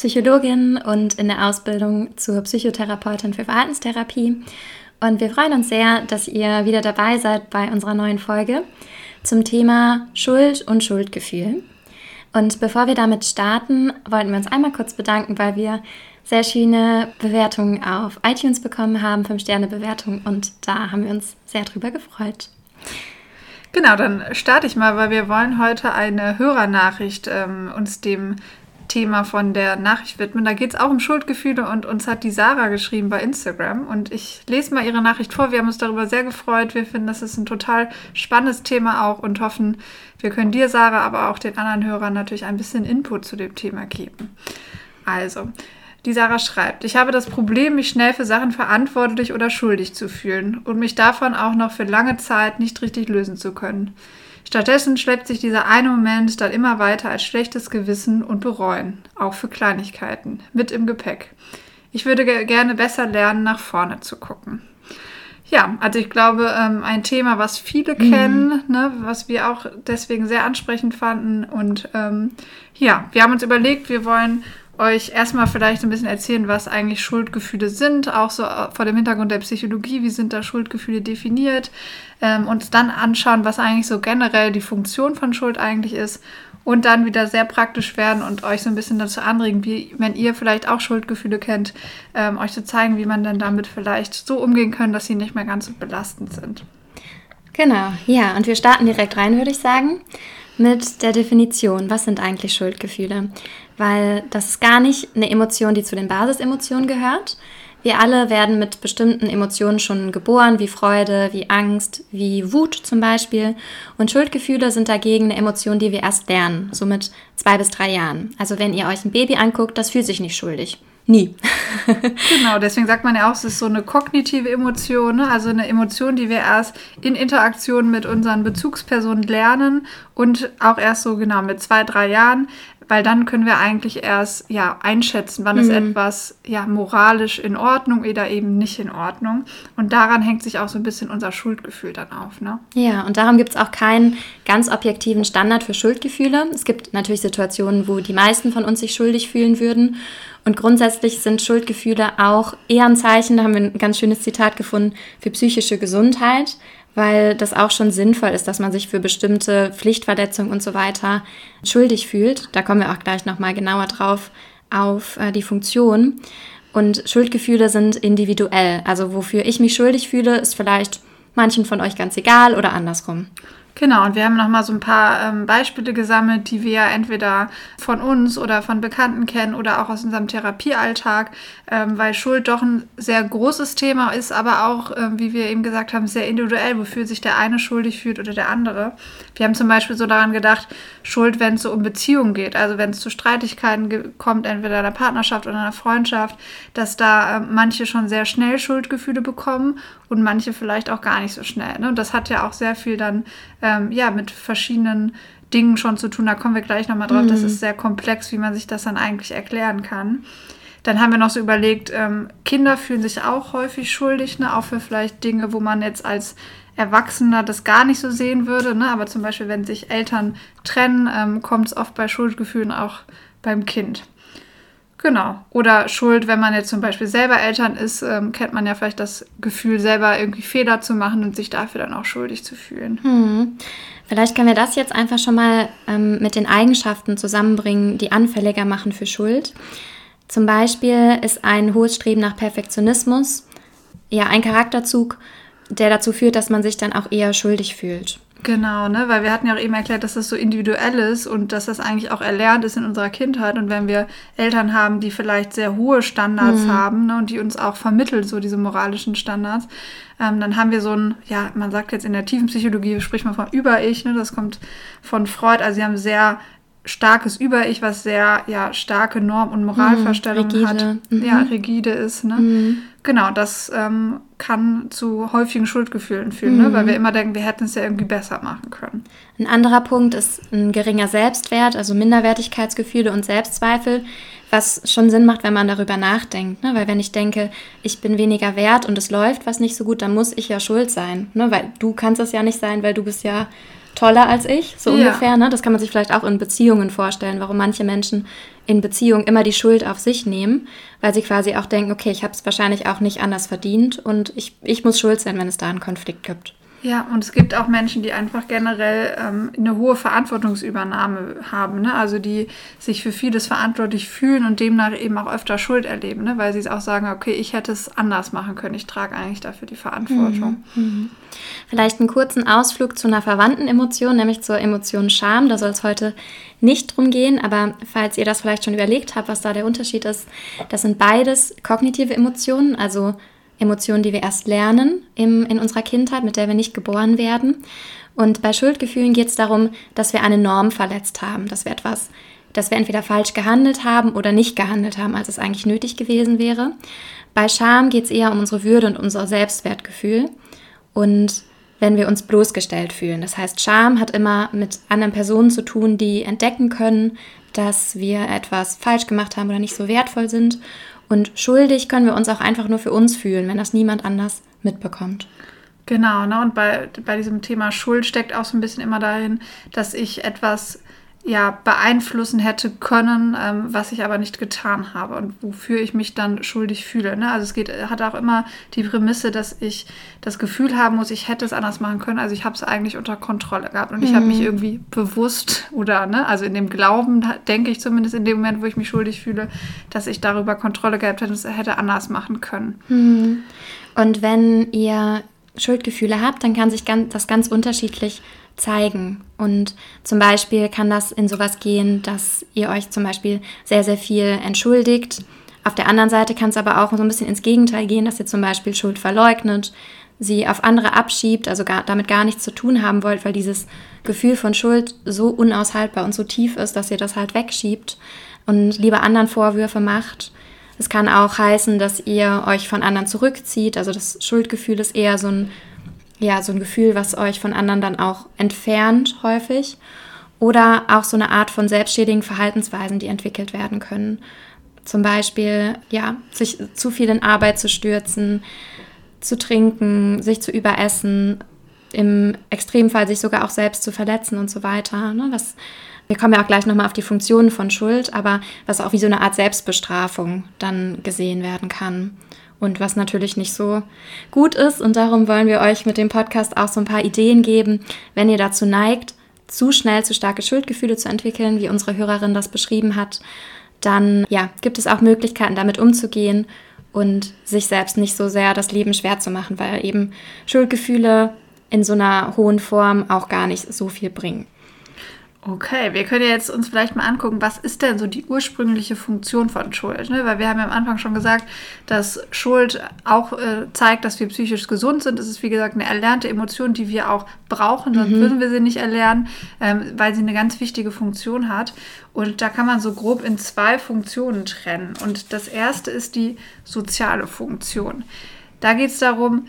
Psychologin und in der Ausbildung zur Psychotherapeutin für Verhaltenstherapie. Und wir freuen uns sehr, dass ihr wieder dabei seid bei unserer neuen Folge zum Thema Schuld und Schuldgefühl. Und bevor wir damit starten, wollten wir uns einmal kurz bedanken, weil wir sehr schöne Bewertungen auf iTunes bekommen haben, 5-Sterne-Bewertungen und da haben wir uns sehr drüber gefreut. Genau, dann starte ich mal, weil wir wollen heute eine Hörernachricht ähm, uns dem Thema von der Nachricht widmen. Da geht es auch um Schuldgefühle und uns hat die Sarah geschrieben bei Instagram. Und ich lese mal ihre Nachricht vor. Wir haben uns darüber sehr gefreut. Wir finden, das ist ein total spannendes Thema auch und hoffen, wir können dir, Sarah, aber auch den anderen Hörern natürlich ein bisschen Input zu dem Thema geben. Also, die Sarah schreibt, ich habe das Problem, mich schnell für Sachen verantwortlich oder schuldig zu fühlen und mich davon auch noch für lange Zeit nicht richtig lösen zu können. Stattdessen schleppt sich dieser eine Moment dann immer weiter als schlechtes Gewissen und Bereuen, auch für Kleinigkeiten, mit im Gepäck. Ich würde gerne besser lernen, nach vorne zu gucken. Ja, also ich glaube, ähm, ein Thema, was viele mhm. kennen, ne, was wir auch deswegen sehr ansprechend fanden. Und ähm, ja, wir haben uns überlegt, wir wollen euch erstmal vielleicht ein bisschen erzählen, was eigentlich Schuldgefühle sind, auch so äh, vor dem Hintergrund der Psychologie, wie sind da Schuldgefühle definiert, ähm, uns dann anschauen, was eigentlich so generell die Funktion von Schuld eigentlich ist und dann wieder sehr praktisch werden und euch so ein bisschen dazu anregen, wie, wenn ihr vielleicht auch Schuldgefühle kennt, ähm, euch zu zeigen, wie man dann damit vielleicht so umgehen kann, dass sie nicht mehr ganz so belastend sind. Genau, ja, und wir starten direkt rein, würde ich sagen, mit der Definition. Was sind eigentlich Schuldgefühle? weil das ist gar nicht eine Emotion, die zu den Basisemotionen gehört. Wir alle werden mit bestimmten Emotionen schon geboren, wie Freude, wie Angst, wie Wut zum Beispiel. Und Schuldgefühle sind dagegen eine Emotion, die wir erst lernen, so mit zwei bis drei Jahren. Also wenn ihr euch ein Baby anguckt, das fühlt sich nicht schuldig. Nie. genau, deswegen sagt man ja auch, es ist so eine kognitive Emotion, ne? also eine Emotion, die wir erst in Interaktion mit unseren Bezugspersonen lernen und auch erst so genau mit zwei, drei Jahren weil dann können wir eigentlich erst ja einschätzen, wann mhm. ist etwas ja moralisch in Ordnung oder eben nicht in Ordnung. Und daran hängt sich auch so ein bisschen unser Schuldgefühl dann auf. Ne? Ja, und darum gibt es auch keinen ganz objektiven Standard für Schuldgefühle. Es gibt natürlich Situationen, wo die meisten von uns sich schuldig fühlen würden. Und grundsätzlich sind Schuldgefühle auch eher ein Zeichen, da haben wir ein ganz schönes Zitat gefunden, für psychische Gesundheit weil das auch schon sinnvoll ist, dass man sich für bestimmte Pflichtverletzungen und so weiter schuldig fühlt. Da kommen wir auch gleich nochmal genauer drauf auf äh, die Funktion. Und Schuldgefühle sind individuell. Also wofür ich mich schuldig fühle, ist vielleicht manchen von euch ganz egal oder andersrum. Genau, und wir haben nochmal so ein paar ähm, Beispiele gesammelt, die wir entweder von uns oder von Bekannten kennen oder auch aus unserem Therapiealltag, ähm, weil Schuld doch ein sehr großes Thema ist, aber auch, ähm, wie wir eben gesagt haben, sehr individuell, wofür sich der eine schuldig fühlt oder der andere. Wir haben zum Beispiel so daran gedacht, Schuld, wenn es so um Beziehungen geht, also wenn es zu Streitigkeiten kommt, entweder in einer Partnerschaft oder in einer Freundschaft, dass da äh, manche schon sehr schnell Schuldgefühle bekommen und manche vielleicht auch gar nicht so schnell. Ne? Und das hat ja auch sehr viel dann ähm, ja mit verschiedenen Dingen schon zu tun. Da kommen wir gleich nochmal drauf. Mhm. Das ist sehr komplex, wie man sich das dann eigentlich erklären kann. Dann haben wir noch so überlegt, ähm, Kinder fühlen sich auch häufig schuldig, ne? auch für vielleicht Dinge, wo man jetzt als Erwachsener das gar nicht so sehen würde. Ne? Aber zum Beispiel, wenn sich Eltern trennen, ähm, kommt es oft bei Schuldgefühlen auch beim Kind. Genau. Oder Schuld, wenn man jetzt zum Beispiel selber Eltern ist, ähm, kennt man ja vielleicht das Gefühl, selber irgendwie Fehler zu machen und sich dafür dann auch schuldig zu fühlen. Hm. Vielleicht können wir das jetzt einfach schon mal ähm, mit den Eigenschaften zusammenbringen, die anfälliger machen für Schuld. Zum Beispiel ist ein hohes Streben nach Perfektionismus ja ein Charakterzug, der dazu führt, dass man sich dann auch eher schuldig fühlt. Genau, ne? weil wir hatten ja auch eben erklärt, dass das so individuell ist und dass das eigentlich auch erlernt ist in unserer Kindheit. Und wenn wir Eltern haben, die vielleicht sehr hohe Standards mhm. haben ne? und die uns auch vermitteln, so diese moralischen Standards, ähm, dann haben wir so ein, ja, man sagt jetzt in der tiefen Psychologie, spricht man von Über-Ich, ne? das kommt von Freud, also sie haben sehr starkes Über-Ich, was sehr ja, starke Norm- und Moralvorstellungen rigide. hat. Mhm. Ja, rigide ist. Ne? Genau, das ähm, kann zu häufigen Schuldgefühlen führen, ne? weil wir immer denken, wir hätten es ja irgendwie besser machen können. Ein anderer Punkt ist ein geringer Selbstwert, also Minderwertigkeitsgefühle und Selbstzweifel, was schon Sinn macht, wenn man darüber nachdenkt. Ne? Weil wenn ich denke, ich bin weniger wert und es läuft was nicht so gut, dann muss ich ja schuld sein. Ne? Weil du kannst es ja nicht sein, weil du bist ja toller als ich, so Ja. ungefähr. Ne? Das kann man sich vielleicht auch in Beziehungen vorstellen, warum manche Menschen in Beziehungen immer die Schuld auf sich nehmen, weil sie quasi auch denken, okay, ich habe es wahrscheinlich auch nicht anders verdient und ich, ich muss schuld sein, wenn es da einen Konflikt gibt. Ja, und es gibt auch Menschen, die einfach generell ähm, eine hohe Verantwortungsübernahme haben, ne? also die sich für vieles verantwortlich fühlen und demnach eben auch öfter Schuld erleben, ne? weil sie es auch sagen, okay, ich hätte es anders machen können, ich trage eigentlich dafür die Verantwortung. Vielleicht einen kurzen Ausflug zu einer verwandten Emotion, nämlich zur Emotion Scham. Da soll es heute nicht drum gehen, aber falls ihr das vielleicht schon überlegt habt, was da der Unterschied ist, das sind beides kognitive Emotionen, also Emotionen, die wir erst lernen im, in unserer Kindheit, mit der wir nicht geboren werden. Und bei Schuldgefühlen geht es darum, dass wir eine Norm verletzt haben, dass wir etwas, dass wir entweder falsch gehandelt haben oder nicht gehandelt haben, als es eigentlich nötig gewesen wäre. Bei Scham geht es eher um unsere Würde und unser Selbstwertgefühl und wenn wir uns bloßgestellt fühlen. Das heißt, Scham hat immer mit anderen Personen zu tun, die entdecken können, dass wir etwas falsch gemacht haben oder nicht so wertvoll sind. Und schuldig können wir uns auch einfach nur für uns fühlen, wenn das niemand anders mitbekommt. Genau, ne? und bei, bei diesem Thema Schuld steckt auch so ein bisschen immer dahin, dass ich etwas ja, beeinflussen hätte können, ähm, was ich aber nicht getan habe und wofür ich mich dann schuldig fühle. Ne? Also es geht, hat auch immer die Prämisse, dass ich das Gefühl haben muss, ich hätte es anders machen können. Also ich habe es eigentlich unter Kontrolle gehabt und ich habe mich irgendwie bewusst oder, ne, also in dem Glauben, denke ich zumindest in dem Moment, wo ich mich schuldig fühle, dass ich darüber Kontrolle gehabt hätte und es hätte anders machen können. Und wenn ihr Schuldgefühle habt, dann kann sich ganz, das ganz unterschiedlich zeigen. Und zum Beispiel kann das in sowas gehen, dass ihr euch zum Beispiel sehr, sehr viel entschuldigt. Auf der anderen Seite kann es aber auch so ein bisschen ins Gegenteil gehen, dass ihr zum Beispiel Schuld verleugnet, sie auf andere abschiebt, also gar, damit gar nichts zu tun haben wollt, weil dieses Gefühl von Schuld so unaushaltbar und so tief ist, dass ihr das halt wegschiebt und lieber anderen Vorwürfe macht. Es kann auch heißen, dass ihr euch von anderen zurückzieht. Also das Schuldgefühl ist eher so ein, ja, so ein Gefühl, was euch von anderen dann auch entfernt häufig. Oder auch so eine Art von selbstschädigen Verhaltensweisen, die entwickelt werden können. Zum Beispiel, ja, sich zu viel in Arbeit zu stürzen, zu trinken, sich zu überessen, im Extremfall sich sogar auch selbst zu verletzen und so weiter. Ne? Was, wir kommen ja auch gleich nochmal auf die Funktionen von Schuld, aber was auch wie so eine Art Selbstbestrafung dann gesehen werden kann. Und was natürlich nicht so gut ist. Und darum wollen wir euch mit dem Podcast auch so ein paar Ideen geben, wenn ihr dazu neigt, zu schnell zu starke Schuldgefühle zu entwickeln, wie unsere Hörerin das beschrieben hat, dann ja, gibt es auch Möglichkeiten, damit umzugehen und sich selbst nicht so sehr das Leben schwer zu machen, weil eben Schuldgefühle in so einer hohen Form auch gar nicht so viel bringen. Okay, wir können ja jetzt uns vielleicht mal angucken, was ist denn so die ursprüngliche Funktion von Schuld? Ne? Weil wir haben ja am Anfang schon gesagt, dass Schuld auch äh, zeigt, dass wir psychisch gesund sind. Es ist, wie gesagt, eine erlernte Emotion, die wir auch brauchen, sonst würden wir sie nicht erlernen, ähm, weil sie eine ganz wichtige Funktion hat. Und da kann man so grob in zwei Funktionen trennen. Und das erste ist die soziale Funktion. Da geht es darum,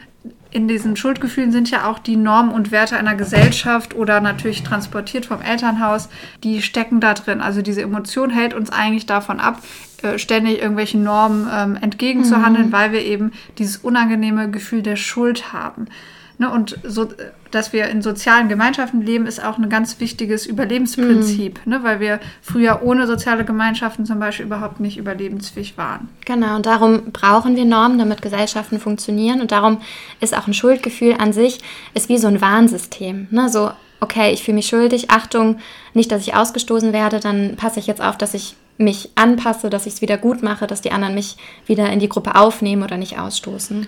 in diesen Schuldgefühlen sind ja auch die Normen und Werte einer Gesellschaft oder natürlich transportiert vom Elternhaus, die stecken da drin. Also diese Emotion hält uns eigentlich davon ab, äh, ständig irgendwelchen Normen ähm, entgegenzuhandeln, weil wir eben dieses unangenehme Gefühl der Schuld haben. Ne, und so, dass wir in sozialen Gemeinschaften leben, ist auch ein ganz wichtiges Überlebensprinzip, ne, weil wir früher ohne soziale Gemeinschaften zum Beispiel überhaupt nicht überlebensfähig waren. Genau, und darum brauchen wir Normen, damit Gesellschaften funktionieren. Und darum ist auch ein Schuldgefühl an sich, ist wie so ein Warnsystem. Ne? So, okay, ich fühle mich schuldig, Achtung, nicht, dass ich ausgestoßen werde, dann passe ich jetzt auf, dass ich mich anpasse, dass ich es wieder gut mache, dass die anderen mich wieder in die Gruppe aufnehmen oder nicht ausstoßen.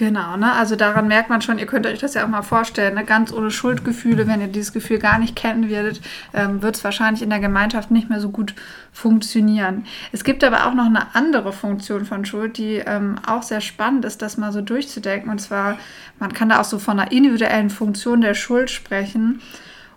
Genau, ne? Also daran merkt man schon, ihr könnt euch das ja auch mal vorstellen, ne? ganz ohne Schuldgefühle, wenn ihr dieses Gefühl gar nicht kennen werdet, ähm, wird es wahrscheinlich in der Gemeinschaft nicht mehr so gut funktionieren. Es gibt aber auch noch eine andere Funktion von Schuld, die ähm, auch sehr spannend ist, das mal so durchzudenken. Und zwar, man kann da auch so von einer individuellen Funktion der Schuld sprechen.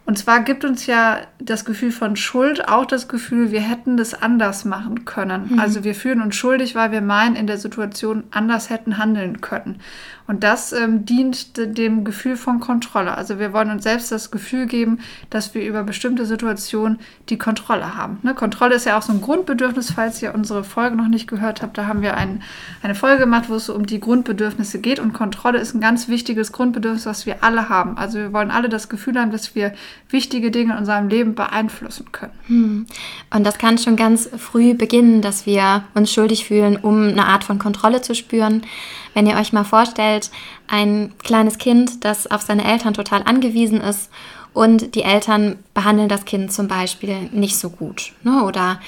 Und zwar gibt uns ja das Gefühl von Schuld auch das Gefühl, wir hätten das anders machen können. Mhm. Also wir fühlen uns schuldig, weil wir meinen, in der Situation anders hätten handeln können. Und das ähm, dient dem Gefühl von Kontrolle. Also wir wollen uns selbst das Gefühl geben, dass wir über bestimmte Situationen die Kontrolle haben. Ne? Kontrolle ist ja auch so ein Grundbedürfnis, falls ihr unsere Folge noch nicht gehört habt. Da haben wir ein, eine Folge gemacht, wo es um die Grundbedürfnisse geht. Und Kontrolle ist ein ganz wichtiges Grundbedürfnis, was wir alle haben. Also wir wollen alle das Gefühl haben, dass wir wichtige Dinge in unserem Leben beeinflussen können. Hm. Und das kann schon ganz früh beginnen, dass wir uns schuldig fühlen, um eine Art von Kontrolle zu spüren. Wenn ihr euch mal vorstellt, ein kleines Kind, das auf seine Eltern total angewiesen ist und die Eltern behandeln das Kind zum Beispiel nicht so gut ne, oder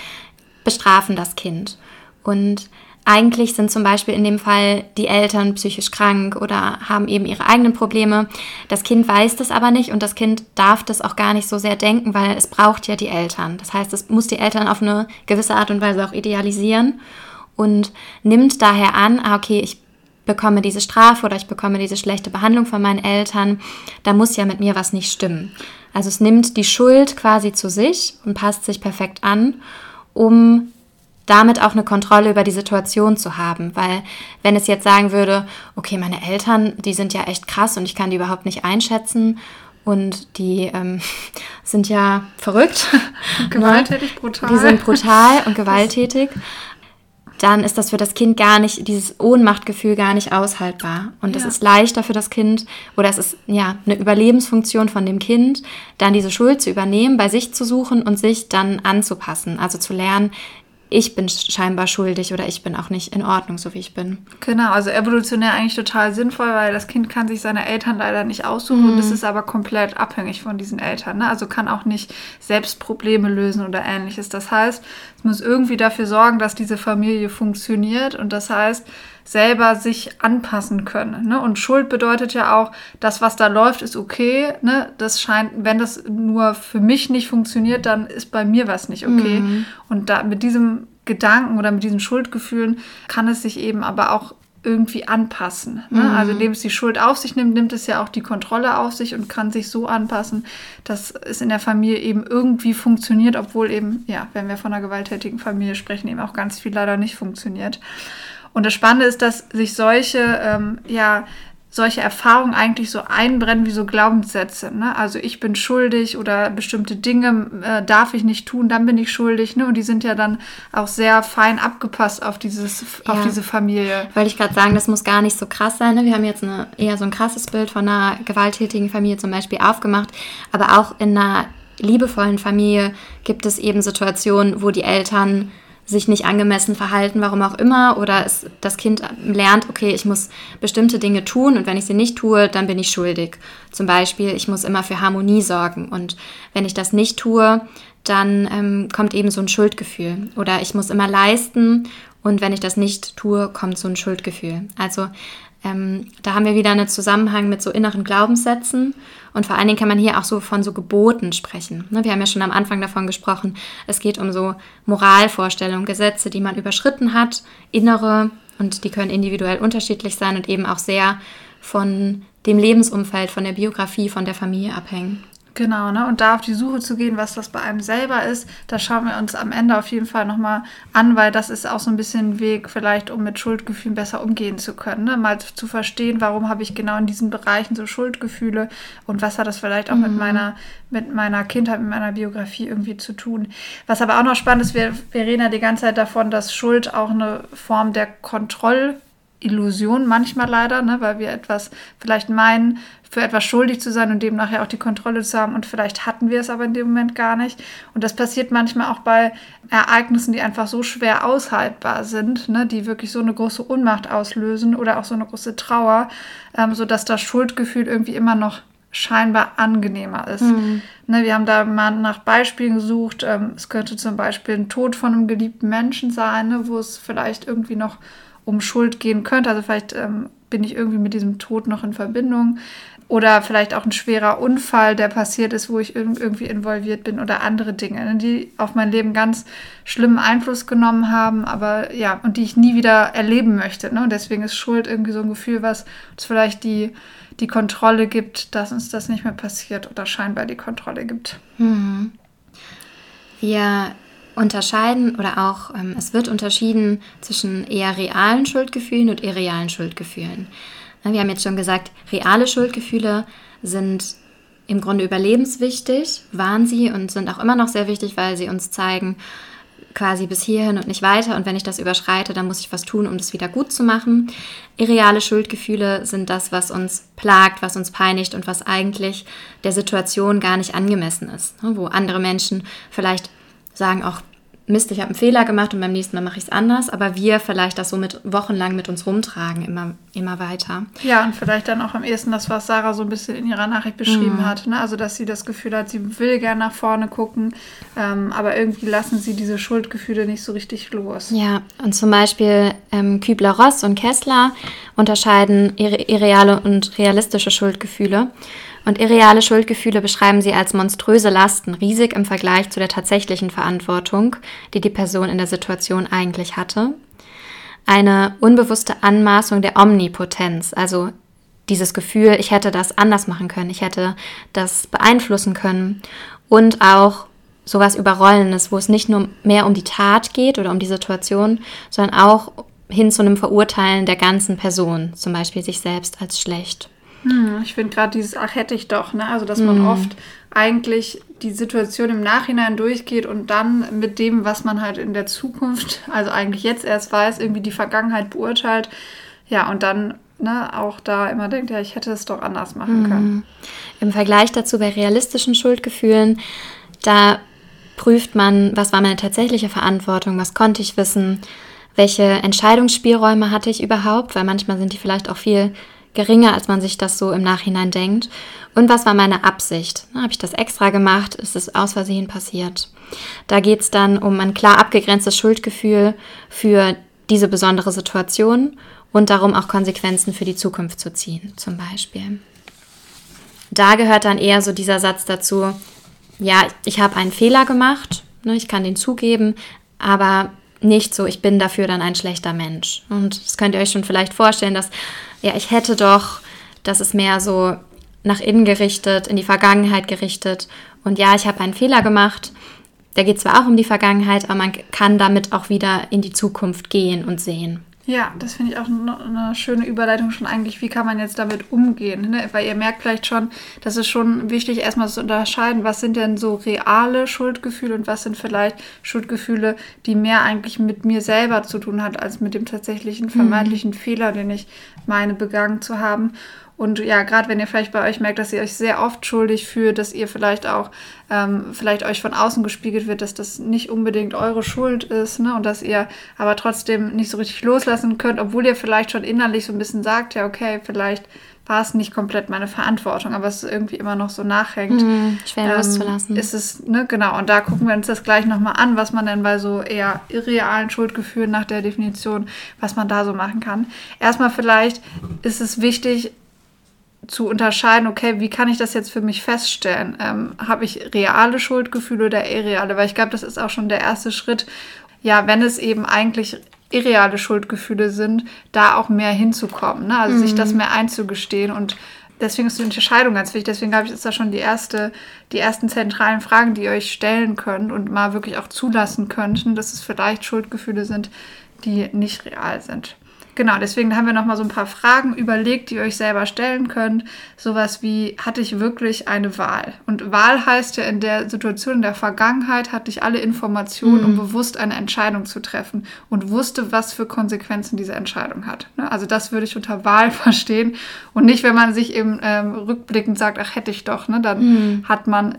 bestrafen das Kind. Und eigentlich sind zum Beispiel in dem Fall die Eltern psychisch krank oder haben eben ihre eigenen Probleme. Das Kind weiß das aber nicht und das Kind darf das auch gar nicht so sehr denken, weil es braucht ja die Eltern. Das heißt, es muss die Eltern auf eine gewisse Art und Weise auch idealisieren und nimmt daher an, ah, okay, ich bekomme diese Strafe oder ich bekomme diese schlechte Behandlung von meinen Eltern, da muss ja mit mir was nicht stimmen. Also es nimmt die Schuld quasi zu sich und passt sich perfekt an, um damit auch eine Kontrolle über die Situation zu haben. Weil wenn es jetzt sagen würde, okay, meine Eltern, die sind ja echt krass und ich kann die überhaupt nicht einschätzen und die ähm, sind ja verrückt. Gewalttätig, brutal. Die sind brutal und gewalttätig dann ist das für das Kind gar nicht, dieses Ohnmachtgefühl gar nicht aushaltbar. Und es ja. ist leichter für das Kind oder es ist ja eine Überlebensfunktion von dem Kind, dann diese Schuld zu übernehmen, bei sich zu suchen und sich dann anzupassen. Also zu lernen, ich bin scheinbar schuldig oder ich bin auch nicht in Ordnung, so wie ich bin. Genau, also evolutionär eigentlich total sinnvoll, weil das Kind kann sich seine Eltern leider nicht aussuchen mhm. und es ist aber komplett abhängig von diesen Eltern. Ne? Also kann auch nicht selbst Probleme lösen oder ähnliches. Das heißt, es muss irgendwie dafür sorgen, dass diese Familie funktioniert und das heißt, selber sich anpassen können. Ne? Und Schuld bedeutet ja auch, das, was da läuft, ist okay. Ne? Das scheint, wenn das nur für mich nicht funktioniert, dann ist bei mir was nicht okay. Mhm. Und da mit diesem Gedanken oder mit diesen Schuldgefühlen kann es sich eben aber auch irgendwie anpassen. Ne? Mhm. Also indem es die Schuld auf sich nimmt, nimmt es ja auch die Kontrolle auf sich und kann sich so anpassen, dass es in der Familie eben irgendwie funktioniert, obwohl eben, ja, wenn wir von einer gewalttätigen Familie sprechen, eben auch ganz viel leider nicht funktioniert. Und das Spannende ist, dass sich solche, ähm, ja, solche Erfahrungen eigentlich so einbrennen wie so Glaubenssätze. Ne? Also ich bin schuldig oder bestimmte Dinge äh, darf ich nicht tun, dann bin ich schuldig. Ne? Und die sind ja dann auch sehr fein abgepasst auf, dieses, ja. auf diese Familie. Wollte ich gerade sagen, das muss gar nicht so krass sein. Ne? Wir haben jetzt eine, eher so ein krasses Bild von einer gewalttätigen Familie zum Beispiel aufgemacht. Aber auch in einer liebevollen Familie gibt es eben Situationen, wo die Eltern sich nicht angemessen verhalten, warum auch immer, oder es, das Kind lernt, okay, ich muss bestimmte Dinge tun und wenn ich sie nicht tue, dann bin ich schuldig. Zum Beispiel, ich muss immer für Harmonie sorgen und wenn ich das nicht tue, dann ähm, kommt eben so ein Schuldgefühl. Oder ich muss immer leisten und wenn ich das nicht tue, kommt so ein Schuldgefühl. Also ähm, da haben wir wieder einen Zusammenhang mit so inneren Glaubenssätzen und vor allen Dingen kann man hier auch so von so Geboten sprechen. Ne, wir haben ja schon am Anfang davon gesprochen, es geht um so Moralvorstellungen, Gesetze, die man überschritten hat, innere und die können individuell unterschiedlich sein und eben auch sehr von dem Lebensumfeld, von der Biografie, von der Familie abhängen. Genau, ne? Und da auf die Suche zu gehen, was das bei einem selber ist, da schauen wir uns am Ende auf jeden Fall nochmal an, weil das ist auch so ein bisschen ein Weg, vielleicht, um mit Schuldgefühlen besser umgehen zu können. Ne? Mal zu verstehen, warum habe ich genau in diesen Bereichen so Schuldgefühle und was hat das vielleicht auch mhm. mit meiner, mit meiner Kindheit, mit meiner Biografie irgendwie zu tun. Was aber auch noch spannend ist, wir, wir reden ja die ganze Zeit davon, dass Schuld auch eine Form der Kontroll Illusion manchmal leider, ne, weil wir etwas vielleicht meinen, für etwas schuldig zu sein und dem nachher auch die Kontrolle zu haben und vielleicht hatten wir es aber in dem Moment gar nicht. Und das passiert manchmal auch bei Ereignissen, die einfach so schwer aushaltbar sind, ne, die wirklich so eine große Ohnmacht auslösen oder auch so eine große Trauer, ähm, sodass das Schuldgefühl irgendwie immer noch scheinbar angenehmer ist. Mhm. Ne, wir haben da mal nach Beispielen gesucht. Ähm, es könnte zum Beispiel ein Tod von einem geliebten Menschen sein, ne, wo es vielleicht irgendwie noch um Schuld gehen könnte. Also vielleicht ähm, bin ich irgendwie mit diesem Tod noch in Verbindung. Oder vielleicht auch ein schwerer Unfall, der passiert ist, wo ich irgendwie involviert bin oder andere Dinge, ne, die auf mein Leben ganz schlimmen Einfluss genommen haben, aber ja, und die ich nie wieder erleben möchte. Ne? Und deswegen ist Schuld irgendwie so ein Gefühl, was uns vielleicht die, die Kontrolle gibt, dass uns das nicht mehr passiert oder scheinbar die Kontrolle gibt. Mhm. Wir unterscheiden oder auch ähm, es wird unterschieden zwischen eher realen Schuldgefühlen und irrealen Schuldgefühlen. Wir haben jetzt schon gesagt, reale Schuldgefühle sind im Grunde überlebenswichtig, waren sie und sind auch immer noch sehr wichtig, weil sie uns zeigen, quasi bis hierhin und nicht weiter. Und wenn ich das überschreite, dann muss ich was tun, um das wieder gut zu machen. Irreale Schuldgefühle sind das, was uns plagt, was uns peinigt und was eigentlich der Situation gar nicht angemessen ist. Wo andere Menschen vielleicht sagen auch, Mist, ich habe einen Fehler gemacht und beim nächsten Mal mache ich es anders, aber wir vielleicht das so mit wochenlang mit uns rumtragen, immer, immer weiter. Ja, und vielleicht dann auch am ehesten das, was Sarah so ein bisschen in ihrer Nachricht beschrieben mhm. hat. Ne? Also, dass sie das Gefühl hat, sie will gerne nach vorne gucken, ähm, aber irgendwie lassen sie diese Schuldgefühle nicht so richtig los. Ja, und zum Beispiel ähm, Kübler-Ross und Kessler unterscheiden irreale und realistische Schuldgefühle. Und irreale Schuldgefühle beschreiben sie als monströse Lasten, riesig im Vergleich zu der tatsächlichen Verantwortung, die die Person in der Situation eigentlich hatte. Eine unbewusste Anmaßung der Omnipotenz, also dieses Gefühl, ich hätte das anders machen können, ich hätte das beeinflussen können. Und auch sowas Überrollendes, wo es nicht nur mehr um die Tat geht oder um die Situation, sondern auch hin zu einem Verurteilen der ganzen Person, zum Beispiel sich selbst als schlecht. Hm, ich finde gerade dieses, ach hätte ich doch, ne? Also dass man hm. oft eigentlich die Situation im Nachhinein durchgeht und dann mit dem, was man halt in der Zukunft, also eigentlich jetzt erst weiß, irgendwie die Vergangenheit beurteilt. Ja, und dann ne, auch da immer denkt, ja, ich hätte es doch anders machen hm. können. Im Vergleich dazu bei realistischen Schuldgefühlen, da prüft man, was war meine tatsächliche Verantwortung, was konnte ich wissen, welche Entscheidungsspielräume hatte ich überhaupt, weil manchmal sind die vielleicht auch viel geringer, als man sich das so im Nachhinein denkt. Und was war meine Absicht? Habe ich das extra gemacht? Ist es aus Versehen passiert? Da geht es dann um ein klar abgegrenztes Schuldgefühl für diese besondere Situation und darum auch Konsequenzen für die Zukunft zu ziehen, zum Beispiel. Da gehört dann eher so dieser Satz dazu, ja, ich habe einen Fehler gemacht, ne, ich kann den zugeben, aber nicht so, ich bin dafür dann ein schlechter Mensch. Und das könnt ihr euch schon vielleicht vorstellen, dass ja, ich hätte doch, das ist mehr so nach innen gerichtet, in die Vergangenheit gerichtet. Und ja, ich habe einen Fehler gemacht. Da geht zwar auch um die Vergangenheit, aber man kann damit auch wieder in die Zukunft gehen und sehen. Ja, das finde ich auch eine schöne Überleitung schon eigentlich. Wie kann man jetzt damit umgehen? Ne? Weil ihr merkt vielleicht schon, das ist schon wichtig, erstmal zu unterscheiden, was sind denn so reale Schuldgefühle und was sind vielleicht Schuldgefühle, die mehr eigentlich mit mir selber zu tun hat, als mit dem tatsächlichen vermeintlichen mhm. Fehler, den ich meine begangen zu haben. Und ja, gerade wenn ihr vielleicht bei euch merkt, dass ihr euch sehr oft schuldig fühlt, dass ihr vielleicht auch, ähm, vielleicht euch von außen gespiegelt wird, dass das nicht unbedingt eure Schuld ist, ne? Und dass ihr aber trotzdem nicht so richtig loslassen könnt, obwohl ihr vielleicht schon innerlich so ein bisschen sagt, ja, okay, vielleicht war es nicht komplett meine Verantwortung, aber es irgendwie immer noch so nachhängt. Mhm, schwer ähm, loszulassen. Ist es, ne, genau. Und da gucken wir uns das gleich nochmal an, was man denn bei so eher irrealen Schuldgefühlen nach der Definition, was man da so machen kann. Erstmal vielleicht ist es wichtig, zu unterscheiden, okay, wie kann ich das jetzt für mich feststellen? Ähm, Habe ich reale Schuldgefühle oder irreale? Weil ich glaube, das ist auch schon der erste Schritt, ja, wenn es eben eigentlich irreale Schuldgefühle sind, da auch mehr hinzukommen, ne? also mhm. sich das mhm. mehr einzugestehen und deswegen ist die Unterscheidung ganz wichtig. Deswegen glaube ich, ist das schon die erste, die ersten zentralen Fragen, die ihr euch stellen könnt und mal wirklich auch zulassen könnten, dass es vielleicht Schuldgefühle sind, die nicht real sind. Genau, deswegen haben wir nochmal so ein paar Fragen überlegt, die ihr euch selber stellen könnt. Sowas wie, hatte ich wirklich eine Wahl? Und Wahl heißt ja in der Situation in der Vergangenheit, hatte ich alle Informationen, mhm. um bewusst eine Entscheidung zu treffen und wusste, was für Konsequenzen diese Entscheidung hat. Ne? Also das würde ich unter Wahl verstehen. Und nicht, wenn man sich eben ähm, rückblickend sagt, ach hätte ich doch, ne? dann mhm. hat man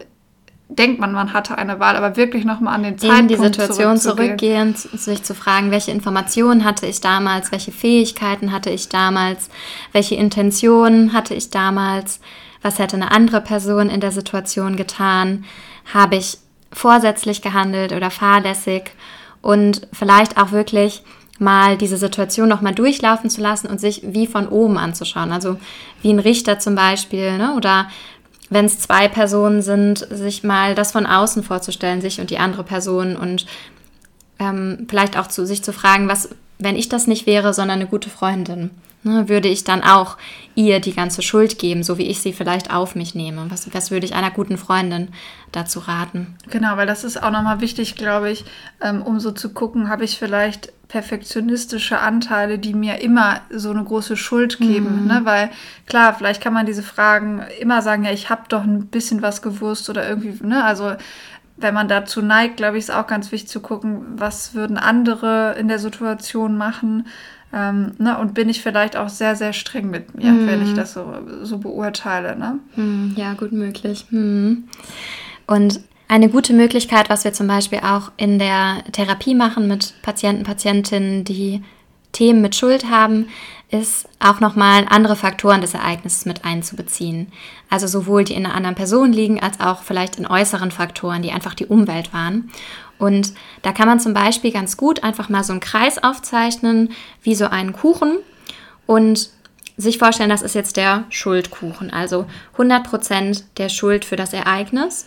denkt man, man hatte eine Wahl, aber wirklich nochmal an den Zeitpunkt in die Situation zurückgehen, sich zu fragen, welche Informationen hatte ich damals, welche Fähigkeiten hatte ich damals, welche Intentionen hatte ich damals, was hätte eine andere Person in der Situation getan, habe ich vorsätzlich gehandelt oder fahrlässig und vielleicht auch wirklich mal diese Situation nochmal durchlaufen zu lassen und sich wie von oben anzuschauen. Also wie ein Richter zum Beispiel, ne? oder wenn es zwei Personen sind, sich mal das von außen vorzustellen, sich und die andere Person und ähm, vielleicht auch zu sich zu fragen, was, wenn ich das nicht wäre, sondern eine gute Freundin, ne, würde ich dann auch ihr die ganze Schuld geben, so wie ich sie vielleicht auf mich nehme? Was, was würde ich einer guten Freundin dazu raten? Genau, weil das ist auch nochmal wichtig, glaube ich, ähm, um so zu gucken, habe ich vielleicht perfektionistische Anteile, die mir immer so eine große Schuld geben. Mhm. Ne? Weil klar, vielleicht kann man diese Fragen immer sagen, ja, ich habe doch ein bisschen was gewusst oder irgendwie, ne? Also wenn man dazu neigt, glaube ich, ist auch ganz wichtig zu gucken, was würden andere in der Situation machen. Ähm, ne? Und bin ich vielleicht auch sehr, sehr streng mit mir, mm. wenn ich das so, so beurteile. Ne? Mm, ja, gut möglich. Mm. Und eine gute Möglichkeit, was wir zum Beispiel auch in der Therapie machen mit Patienten, Patientinnen, die Themen mit Schuld haben, ist auch nochmal andere Faktoren des Ereignisses mit einzubeziehen. Also sowohl die in einer anderen Person liegen, als auch vielleicht in äußeren Faktoren, die einfach die Umwelt waren. Und da kann man zum Beispiel ganz gut einfach mal so einen Kreis aufzeichnen, wie so einen Kuchen und sich vorstellen, das ist jetzt der Schuldkuchen, also 100% der Schuld für das Ereignis.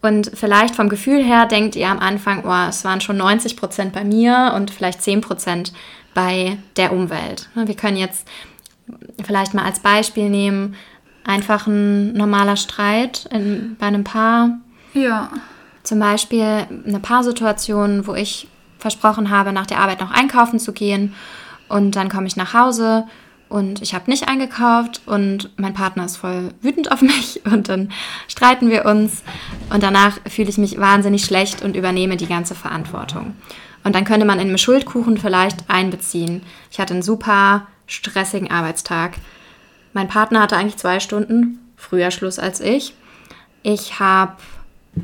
Und vielleicht vom Gefühl her denkt ihr am Anfang, oh, es waren schon 90% bei mir und vielleicht 10% bei der Umwelt. Wir können jetzt vielleicht mal als Beispiel nehmen, einfach ein normaler Streit in, bei einem Paar. Ja. Zum Beispiel eine Paarsituation, wo ich versprochen habe, nach der Arbeit noch einkaufen zu gehen und dann komme ich nach Hause und ich habe nicht eingekauft und mein Partner ist voll wütend auf mich und dann streiten wir uns und danach fühle ich mich wahnsinnig schlecht und übernehme die ganze Verantwortung. Und dann könnte man in einem Schuldkuchen vielleicht einbeziehen. Ich hatte einen super stressigen Arbeitstag. Mein Partner hatte eigentlich zwei Stunden früher Schluss als ich. Ich habe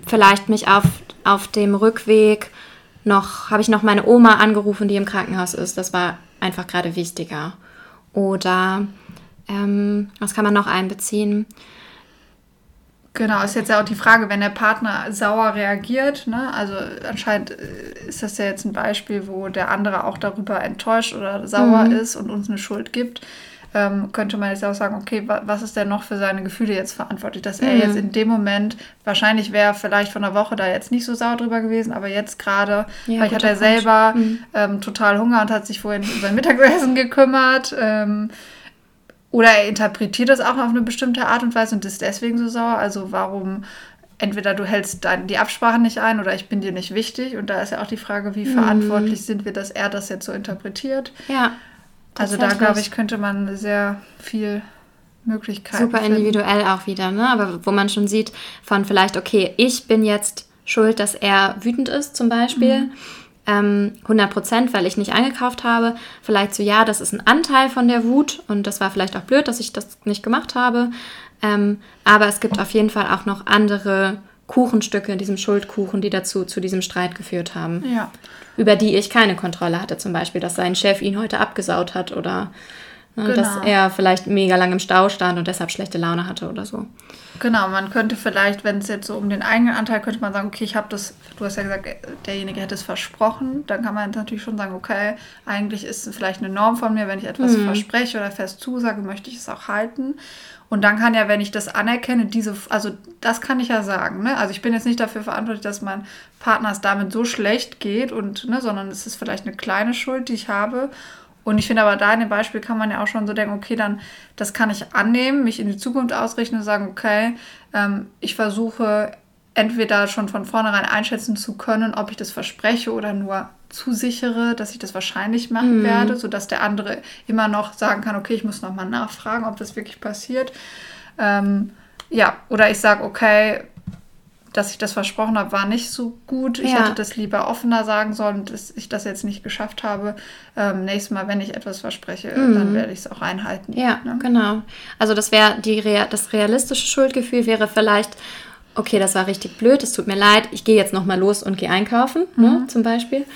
vielleicht mich auf, auf dem Rückweg noch, habe ich noch meine Oma angerufen, die im Krankenhaus ist. Das war einfach gerade wichtiger. Oder ähm, was kann man noch einbeziehen? Genau, ist jetzt ja auch die Frage, wenn der Partner sauer reagiert, ne? also anscheinend äh, ist das ja jetzt ein Beispiel, wo der andere auch darüber enttäuscht oder sauer mhm. ist und uns eine Schuld gibt, ähm, könnte man jetzt auch sagen, okay, was ist denn noch für seine Gefühle jetzt verantwortlich, dass mhm. er jetzt in dem Moment, wahrscheinlich wäre vielleicht von der Woche da jetzt nicht so sauer drüber gewesen, aber jetzt gerade, ja, vielleicht hat er selber mhm. ähm, total Hunger und hat sich vorhin um sein Mittagessen gekümmert, ähm, oder er interpretiert das auch auf eine bestimmte Art und Weise und ist deswegen so sauer. Also warum entweder du hältst dein, die Absprache nicht ein oder ich bin dir nicht wichtig. Und da ist ja auch die Frage, wie mhm. verantwortlich sind wir, dass er das jetzt so interpretiert. Ja. Also da glaube ich, könnte man sehr viel Möglichkeiten. Super finden. individuell auch wieder, ne? Aber wo man schon sieht, von vielleicht, okay, ich bin jetzt schuld, dass er wütend ist, zum Beispiel. Mhm ähm, 100 Prozent, weil ich nicht eingekauft habe. Vielleicht so, ja, das ist ein Anteil von der Wut und das war vielleicht auch blöd, dass ich das nicht gemacht habe. Ähm, aber es gibt auf jeden Fall auch noch andere Kuchenstücke in diesem Schuldkuchen, die dazu zu diesem Streit geführt haben. Ja. Über die ich keine Kontrolle hatte, zum Beispiel, dass sein Chef ihn heute abgesaut hat oder Ne, genau. Dass er vielleicht mega lang im Stau stand und deshalb schlechte Laune hatte oder so. Genau, man könnte vielleicht, wenn es jetzt so um den eigenen Anteil, könnte man sagen, okay, ich habe das, du hast ja gesagt, derjenige hätte es versprochen. Dann kann man natürlich schon sagen, okay, eigentlich ist es vielleicht eine Norm von mir, wenn ich etwas mhm. verspreche oder fest zusage, möchte ich es auch halten. Und dann kann ja, wenn ich das anerkenne, diese, also das kann ich ja sagen. Ne? Also ich bin jetzt nicht dafür verantwortlich, dass mein Partner es damit so schlecht geht und, ne, sondern es ist vielleicht eine kleine Schuld, die ich habe. Und ich finde aber da in dem Beispiel kann man ja auch schon so denken, okay, dann das kann ich annehmen, mich in die Zukunft ausrichten und sagen, okay, ähm, ich versuche entweder schon von vornherein einschätzen zu können, ob ich das verspreche oder nur zusichere, dass ich das wahrscheinlich machen mhm. werde, sodass der andere immer noch sagen kann, okay, ich muss nochmal nachfragen, ob das wirklich passiert. Ähm, ja, oder ich sage, okay, dass ich das versprochen habe, war nicht so gut. Ich ja. hätte das lieber offener sagen sollen, dass ich das jetzt nicht geschafft habe. Ähm, nächstes Mal, wenn ich etwas verspreche, mhm. dann werde ich es auch einhalten. Ja, ne? genau. Also das wäre die das realistische Schuldgefühl wäre vielleicht, okay, das war richtig blöd, es tut mir leid, ich gehe jetzt nochmal los und gehe einkaufen, ne, mhm. ne, zum Beispiel.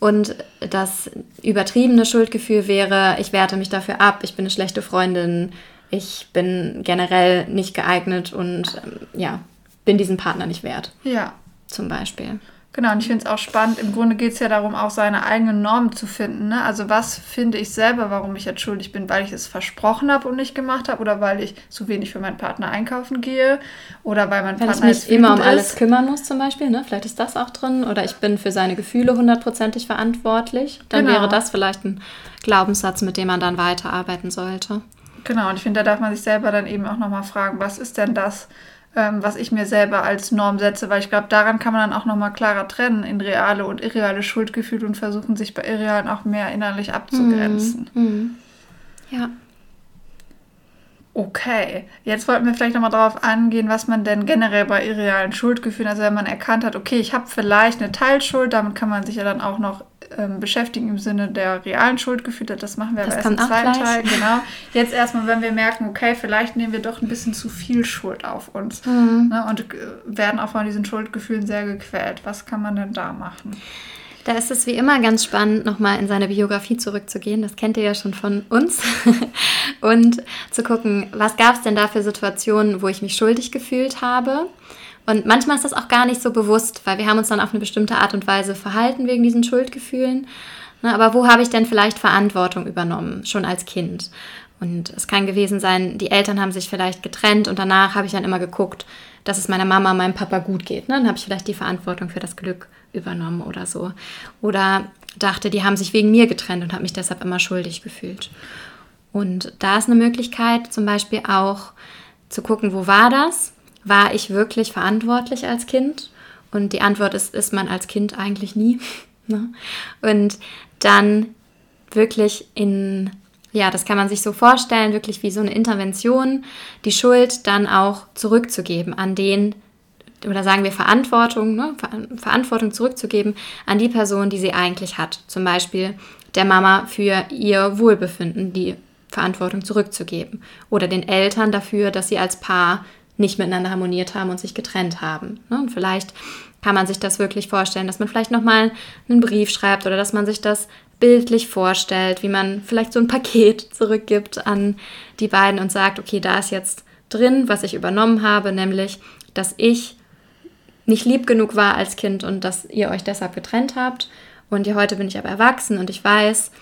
Und das übertriebene Schuldgefühl wäre, ich werte mich dafür ab, ich bin eine schlechte Freundin, ich bin generell nicht geeignet und ähm, ja, bin diesen Partner nicht wert. Ja. Zum Beispiel. Genau, und ich finde es auch spannend. Im Grunde geht es ja darum, auch seine eigenen Normen zu finden. Ne? Also was finde ich selber, warum ich jetzt schuldig bin, weil ich es versprochen habe und nicht gemacht habe oder weil ich zu wenig für meinen Partner einkaufen gehe oder weil mein Wenn Partner ich mich immer um ist. alles kümmern muss zum Beispiel, ne? vielleicht ist das auch drin oder ich bin für seine Gefühle hundertprozentig verantwortlich. Dann genau. wäre das vielleicht ein Glaubenssatz, mit dem man dann weiterarbeiten sollte. Genau, und ich finde, da darf man sich selber dann eben auch nochmal fragen, was ist denn das, ähm, was ich mir selber als Norm setze, weil ich glaube, daran kann man dann auch nochmal klarer trennen in reale und irreale Schuldgefühle und versuchen, sich bei irrealen auch mehr innerlich abzugrenzen. Mhm. Mhm. Ja. Okay, jetzt wollten wir vielleicht nochmal darauf angehen, was man denn generell bei irrealen Schuldgefühlen, also wenn man erkannt hat, okay, ich habe vielleicht eine Teilschuld, damit kann man sich ja dann auch noch ähm, beschäftigen im Sinne der realen Schuldgefühle. Das machen wir das aber erst im zweiten Teil. Genau. Jetzt erstmal, wenn wir merken, okay, vielleicht nehmen wir doch ein bisschen zu viel Schuld auf uns mhm. ne, und werden auch von diesen Schuldgefühlen sehr gequält. Was kann man denn da machen? Da ist es wie immer ganz spannend, nochmal in seine Biografie zurückzugehen. Das kennt ihr ja schon von uns. und zu gucken, was gab es denn da für Situationen, wo ich mich schuldig gefühlt habe. Und manchmal ist das auch gar nicht so bewusst, weil wir haben uns dann auf eine bestimmte Art und Weise verhalten wegen diesen Schuldgefühlen. Aber wo habe ich denn vielleicht Verantwortung übernommen, schon als Kind? Und es kann gewesen sein, die Eltern haben sich vielleicht getrennt und danach habe ich dann immer geguckt, dass es meiner Mama, meinem Papa gut geht. Ne? Dann habe ich vielleicht die Verantwortung für das Glück übernommen oder so. Oder dachte, die haben sich wegen mir getrennt und habe mich deshalb immer schuldig gefühlt. Und da ist eine Möglichkeit, zum Beispiel auch zu gucken, wo war das? War ich wirklich verantwortlich als Kind? Und die Antwort ist, ist man als Kind eigentlich nie. Ne? Und dann wirklich in ja, das kann man sich so vorstellen, wirklich wie so eine Intervention, die Schuld dann auch zurückzugeben an den, oder sagen wir Verantwortung, ne? Verantwortung zurückzugeben an die Person, die sie eigentlich hat. Zum Beispiel der Mama für ihr Wohlbefinden die Verantwortung zurückzugeben. Oder den Eltern dafür, dass sie als Paar nicht miteinander harmoniert haben und sich getrennt haben. Ne? Und vielleicht kann man sich das wirklich vorstellen, dass man vielleicht nochmal einen Brief schreibt oder dass man sich das bildlich vorstellt, wie man vielleicht so ein Paket zurückgibt an die beiden und sagt, okay, da ist jetzt drin, was ich übernommen habe, nämlich, dass ich nicht lieb genug war als Kind und dass ihr euch deshalb getrennt habt. Und heute bin ich aber erwachsen und ich weiß,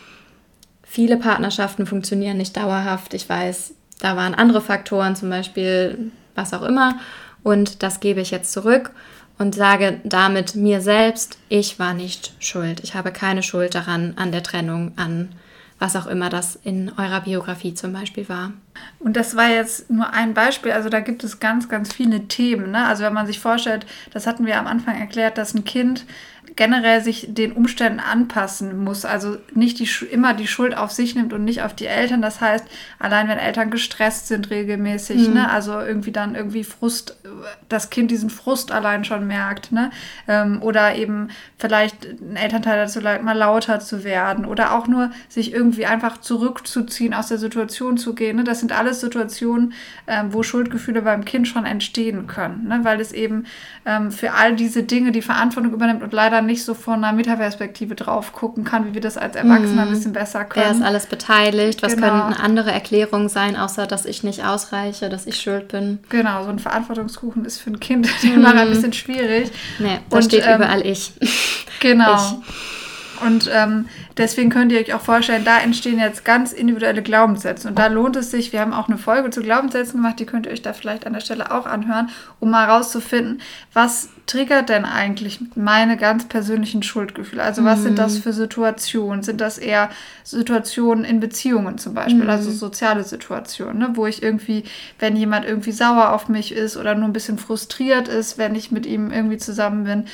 viele Partnerschaften funktionieren nicht dauerhaft. Ich weiß, da waren andere Faktoren, zum Beispiel was auch immer. Und das gebe ich jetzt zurück und sage damit mir selbst, ich war nicht schuld. Ich habe keine Schuld daran, an der Trennung, an was auch immer das in eurer Biografie zum Beispiel war. Und das war jetzt nur ein Beispiel, also da gibt es ganz, ganz viele Themen. Ne? Also wenn man sich vorstellt, das hatten wir am Anfang erklärt, dass ein Kind generell sich den Umständen anpassen muss. Also nicht die, immer die Schuld auf sich nimmt und nicht auf die Eltern. Das heißt, allein wenn Eltern gestresst sind regelmäßig, mhm. ne, also irgendwie dann irgendwie Frust, das Kind diesen Frust allein schon merkt, ne? Ähm, oder eben vielleicht ein Elternteil dazu leid, mal lauter zu werden oder auch nur sich irgendwie einfach zurückzuziehen, aus der Situation zu gehen. Ne? Das sind alles Situationen, ähm, wo Schuldgefühle beim Kind schon entstehen können, ne? weil es eben ähm, für all diese Dinge die Verantwortung übernimmt und leider nicht so von einer Metaperspektive drauf gucken kann, wie wir das als Erwachsener mhm. ein bisschen besser können. Wer ist alles beteiligt? Was genau. könnten andere Erklärungen sein, außer dass ich nicht ausreiche, dass ich schuld bin? Genau, so ein Verantwortungskuchen ist für ein Kind mhm. immer ein bisschen schwierig. Nee, da Und, steht ähm, überall ich. Genau. Ich. Und ähm, Deswegen könnt ihr euch auch vorstellen, da entstehen jetzt ganz individuelle Glaubenssätze. Und da lohnt es sich, wir haben auch eine Folge zu Glaubenssätzen gemacht, die könnt ihr euch da vielleicht an der Stelle auch anhören, um mal rauszufinden, was triggert denn eigentlich meine ganz persönlichen Schuldgefühle? Also was mhm. sind das mhm. für Situationen? Sind das eher Situationen in Beziehungen zum Beispiel, mhm. also soziale Situationen, ne? wo ich irgendwie, wenn jemand irgendwie sauer auf mich ist oder nur ein bisschen frustriert ist, wenn ich mit ihm irgendwie zusammen bin,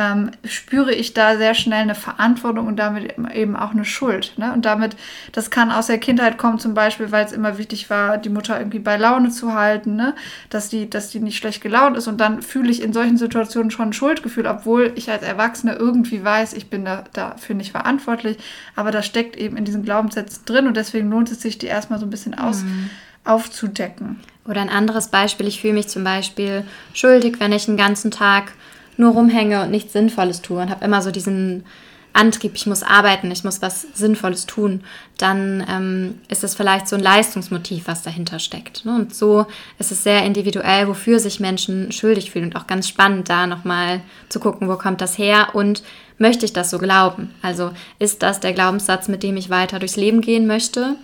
ähm, spüre ich da sehr schnell eine Verantwortung und damit eben auch eine Schuld. Ne? Und damit, das kann aus der Kindheit kommen, zum Beispiel, weil es immer wichtig war, die Mutter irgendwie bei Laune zu halten, ne? dass, die, dass die nicht schlecht gelaunt ist. Und dann fühle ich in solchen Situationen schon ein Schuldgefühl, obwohl ich als Erwachsene irgendwie weiß, ich bin da, dafür nicht verantwortlich. Aber das steckt eben in diesen Glaubenssätzen drin und deswegen lohnt es sich, die erstmal so ein bisschen aus. Mhm aufzudecken. Oder ein anderes Beispiel, ich fühle mich zum Beispiel schuldig, wenn ich einen ganzen Tag nur rumhänge und nichts Sinnvolles tue und habe immer so diesen Antrieb, ich muss arbeiten, ich muss was Sinnvolles tun, dann ähm, ist es vielleicht so ein Leistungsmotiv, was dahinter steckt. Ne? Und so ist es sehr individuell, wofür sich Menschen schuldig fühlen und auch ganz spannend, da nochmal zu gucken, wo kommt das her und möchte ich das so glauben? Also ist das der Glaubenssatz, mit dem ich weiter durchs Leben gehen möchte?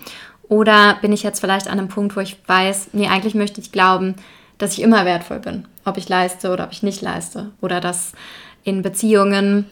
Oder bin ich jetzt vielleicht an einem Punkt, wo ich weiß, nee, eigentlich möchte ich glauben, dass ich immer wertvoll bin, ob ich leiste oder ob ich nicht leiste. Oder dass in Beziehungen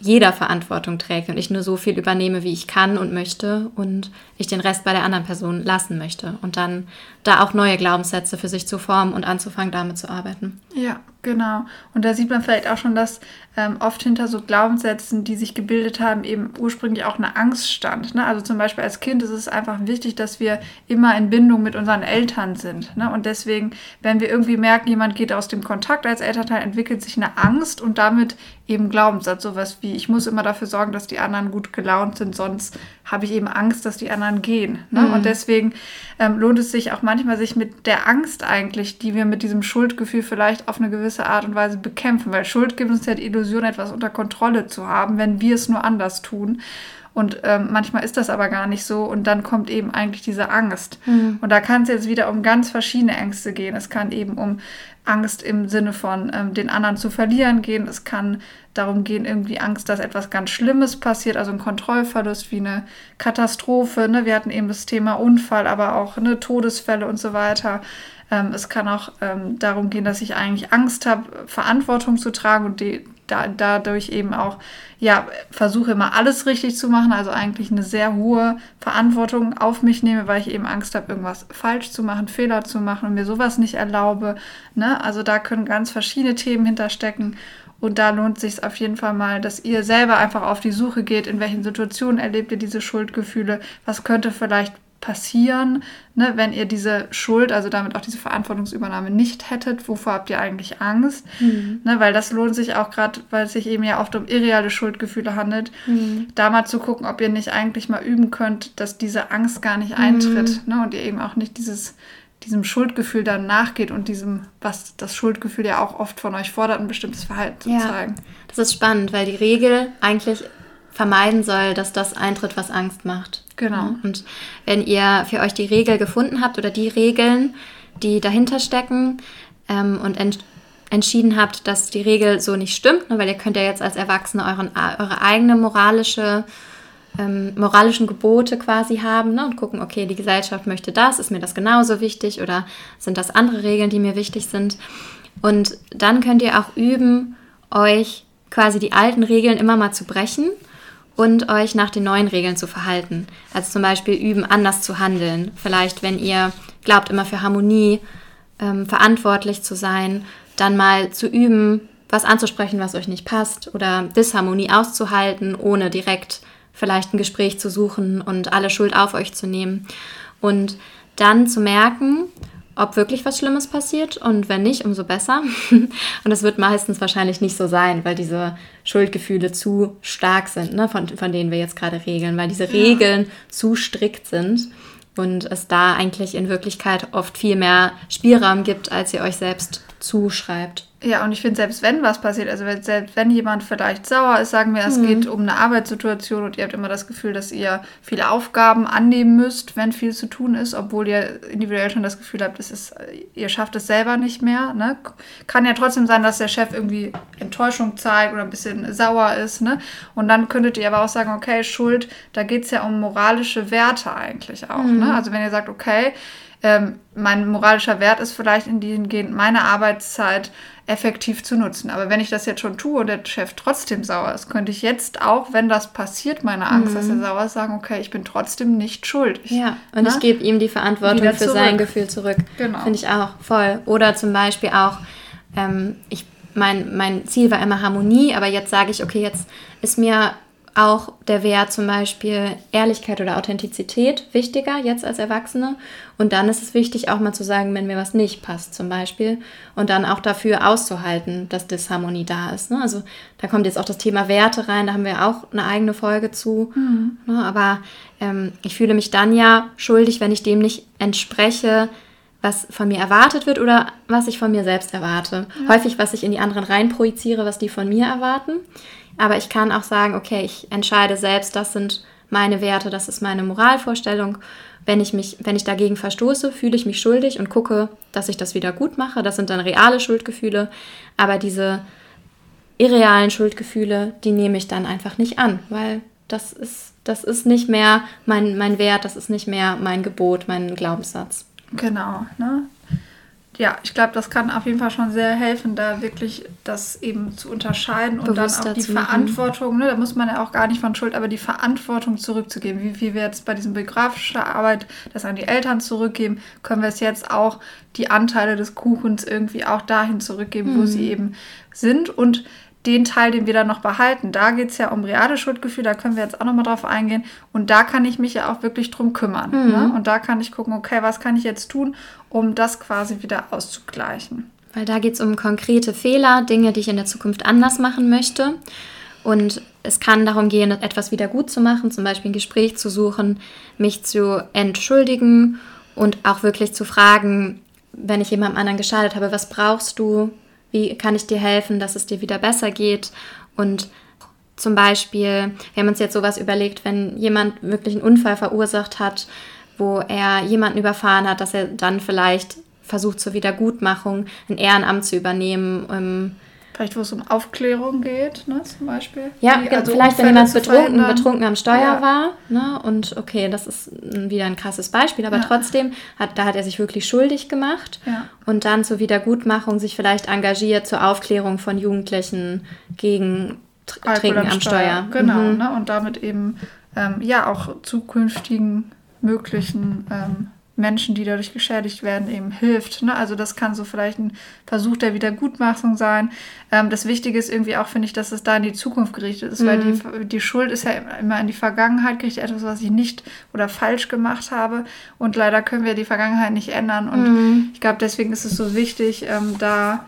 jeder Verantwortung trägt und ich nur so viel übernehme, wie ich kann und möchte und ich den Rest bei der anderen Person lassen möchte und dann da auch neue Glaubenssätze für sich zu formen und anzufangen, damit zu arbeiten. Ja, genau. Und da sieht man vielleicht auch schon, dass ähm, oft hinter so Glaubenssätzen, die sich gebildet haben, eben ursprünglich auch eine Angst stand. Ne? Also zum Beispiel als Kind ist es einfach wichtig, dass wir immer in Bindung mit unseren Eltern sind. Ne? Und deswegen, wenn wir irgendwie merken, jemand geht aus dem Kontakt als Elternteil, entwickelt sich eine Angst und damit eben Glaubenssatz. Sowas wie, ich muss immer dafür sorgen, dass die anderen gut gelaunt sind, sonst habe ich eben Angst, dass die anderen gehen. Ne? Mhm. Und deswegen ähm, lohnt es sich auch manchmal, sich mit der Angst eigentlich, die wir mit diesem Schuldgefühl vielleicht auf eine gewisse Art und Weise bekämpfen, weil Schuld gibt uns ja die Illusion, etwas unter Kontrolle zu haben, wenn wir es nur anders tun. Und ähm, manchmal ist das aber gar nicht so. Und dann kommt eben eigentlich diese Angst. Mhm. Und da kann es jetzt wieder um ganz verschiedene Ängste gehen. Es kann eben um Angst im Sinne von ähm, den anderen zu verlieren gehen. Es kann darum gehen, irgendwie Angst, dass etwas ganz Schlimmes passiert, also ein Kontrollverlust wie eine Katastrophe. Ne? Wir hatten eben das Thema Unfall, aber auch ne, Todesfälle und so weiter. Ähm, es kann auch ähm, darum gehen, dass ich eigentlich Angst habe, Verantwortung zu tragen und die, da, dadurch eben auch, ja, versuche immer alles richtig zu machen, also eigentlich eine sehr hohe Verantwortung auf mich nehme, weil ich eben Angst habe, irgendwas falsch zu machen, Fehler zu machen und mir sowas nicht erlaube. Ne? Also da können ganz verschiedene Themen hinterstecken. Und da lohnt sich auf jeden Fall mal, dass ihr selber einfach auf die Suche geht, in welchen Situationen erlebt ihr diese Schuldgefühle, was könnte vielleicht passieren, ne, wenn ihr diese Schuld, also damit auch diese Verantwortungsübernahme nicht hättet, wovor habt ihr eigentlich Angst? Mhm. Ne, weil das lohnt sich auch gerade, weil es sich eben ja oft um irreale Schuldgefühle handelt, mhm. da mal zu gucken, ob ihr nicht eigentlich mal üben könnt, dass diese Angst gar nicht eintritt mhm. ne, und ihr eben auch nicht dieses diesem Schuldgefühl dann nachgeht und diesem, was das Schuldgefühl ja auch oft von euch fordert, ein bestimmtes Verhalten zu ja, zeigen. Das ist spannend, weil die Regel eigentlich vermeiden soll, dass das eintritt, was Angst macht. Genau. Und wenn ihr für euch die Regel gefunden habt oder die Regeln, die dahinter stecken ähm, und ent entschieden habt, dass die Regel so nicht stimmt, ne, weil ihr könnt ja jetzt als Erwachsene euren, eure eigene moralische ähm, moralischen Gebote quasi haben ne, und gucken, okay, die Gesellschaft möchte das, ist mir das genauso wichtig oder sind das andere Regeln, die mir wichtig sind. Und dann könnt ihr auch üben, euch quasi die alten Regeln immer mal zu brechen und euch nach den neuen Regeln zu verhalten. Also zum Beispiel üben, anders zu handeln. Vielleicht, wenn ihr glaubt, immer für Harmonie ähm, verantwortlich zu sein, dann mal zu üben, was anzusprechen, was euch nicht passt oder Disharmonie auszuhalten, ohne direkt vielleicht ein Gespräch zu suchen und alle Schuld auf euch zu nehmen. Und dann zu merken, ob wirklich was Schlimmes passiert und wenn nicht, umso besser. und es wird meistens wahrscheinlich nicht so sein, weil diese Schuldgefühle zu stark sind, ne, von, von denen wir jetzt gerade regeln, weil diese Regeln ja. zu strikt sind und es da eigentlich in Wirklichkeit oft viel mehr Spielraum gibt, als ihr euch selbst zuschreibt. Ja, und ich finde, selbst wenn was passiert, also wenn, selbst wenn jemand vielleicht sauer ist, sagen wir, es mhm. geht um eine Arbeitssituation und ihr habt immer das Gefühl, dass ihr viele Aufgaben annehmen müsst, wenn viel zu tun ist, obwohl ihr individuell schon das Gefühl habt, es ist, ihr schafft es selber nicht mehr. Ne? Kann ja trotzdem sein, dass der Chef irgendwie Enttäuschung zeigt oder ein bisschen sauer ist. Ne? Und dann könntet ihr aber auch sagen, okay, Schuld, da geht es ja um moralische Werte eigentlich auch. Ne? Mhm. Ne? Also wenn ihr sagt, okay, ähm, mein moralischer Wert ist vielleicht in dahingehend, meine Arbeitszeit effektiv zu nutzen. Aber wenn ich das jetzt schon tue und der Chef trotzdem sauer ist, könnte ich jetzt auch, wenn das passiert, meine Angst, mhm. dass er mhm. sauer ist, sagen, okay, ich bin trotzdem nicht schuldig. Ja, und Na? ich gebe ihm die Verantwortung für sein Gefühl zurück. Genau. Finde ich auch voll. Oder zum Beispiel auch, ähm, ich, mein, mein Ziel war immer Harmonie, aber jetzt sage ich, okay, jetzt ist mir auch der Wert zum Beispiel Ehrlichkeit oder Authentizität wichtiger jetzt als Erwachsene. Und dann ist es wichtig, auch mal zu sagen, wenn mir was nicht passt zum Beispiel. Und dann auch dafür auszuhalten, dass Disharmonie da ist. Ne? Also da kommt jetzt auch das Thema Werte rein, da haben wir auch eine eigene Folge zu. Mhm. Ne? Aber ähm, ich fühle mich dann ja schuldig, wenn ich dem nicht entspreche, was von mir erwartet wird oder was ich von mir selbst erwarte. Ja. Häufig, was ich in die anderen rein projiziere, was die von mir erwarten. Aber ich kann auch sagen, okay, ich entscheide selbst, das sind meine Werte, das ist meine Moralvorstellung. Wenn ich mich, wenn ich dagegen verstoße, fühle ich mich schuldig und gucke, dass ich das wieder gut mache. Das sind dann reale Schuldgefühle. Aber diese irrealen Schuldgefühle, die nehme ich dann einfach nicht an, weil das ist, das ist nicht mehr mein, mein Wert, das ist nicht mehr mein Gebot, mein Glaubenssatz. Genau, ne? Ja, ich glaube, das kann auf jeden Fall schon sehr helfen, da wirklich das eben zu unterscheiden und Bewusster dann auch die Verantwortung, ne, da muss man ja auch gar nicht von Schuld, aber die Verantwortung zurückzugeben. Wie, wie wir jetzt bei diesem biografischen Arbeit das an die Eltern zurückgeben, können wir es jetzt auch die Anteile des Kuchens irgendwie auch dahin zurückgeben, mhm. wo sie eben sind und den Teil, den wir dann noch behalten, da geht es ja um reale Schuldgefühle, da können wir jetzt auch nochmal drauf eingehen. Und da kann ich mich ja auch wirklich drum kümmern. Mhm. Ne? Und da kann ich gucken, okay, was kann ich jetzt tun, um das quasi wieder auszugleichen. Weil da geht es um konkrete Fehler, Dinge, die ich in der Zukunft anders machen möchte. Und es kann darum gehen, etwas wieder gut zu machen, zum Beispiel ein Gespräch zu suchen, mich zu entschuldigen und auch wirklich zu fragen, wenn ich jemandem anderen geschadet habe, was brauchst du, wie kann ich dir helfen, dass es dir wieder besser geht? Und zum Beispiel, wir haben uns jetzt sowas überlegt, wenn jemand wirklich einen Unfall verursacht hat, wo er jemanden überfahren hat, dass er dann vielleicht versucht zur Wiedergutmachung ein Ehrenamt zu übernehmen. Vielleicht, wo es um Aufklärung geht, ne, zum Beispiel. Ja, Wie, also vielleicht, wenn jemand betrunken, betrunken am Steuer ja. war. Ne, und okay, das ist wieder ein krasses Beispiel, aber ja. trotzdem, hat, da hat er sich wirklich schuldig gemacht. Ja. Und dann zur Wiedergutmachung sich vielleicht engagiert zur Aufklärung von Jugendlichen gegen Trinken am, am Steuer. Steuer. Genau, mhm. ne, und damit eben ähm, ja auch zukünftigen möglichen ähm, Menschen, die dadurch geschädigt werden, eben hilft. Ne? Also das kann so vielleicht ein Versuch der Wiedergutmachung sein. Ähm, das Wichtige ist irgendwie auch, finde ich, dass es da in die Zukunft gerichtet ist, mhm. weil die, mhm. die Schuld ist ja immer in die Vergangenheit gerichtet, etwas, was ich nicht oder falsch gemacht habe. Und leider können wir die Vergangenheit nicht ändern. Und mhm. ich glaube, deswegen ist es so wichtig, ähm, da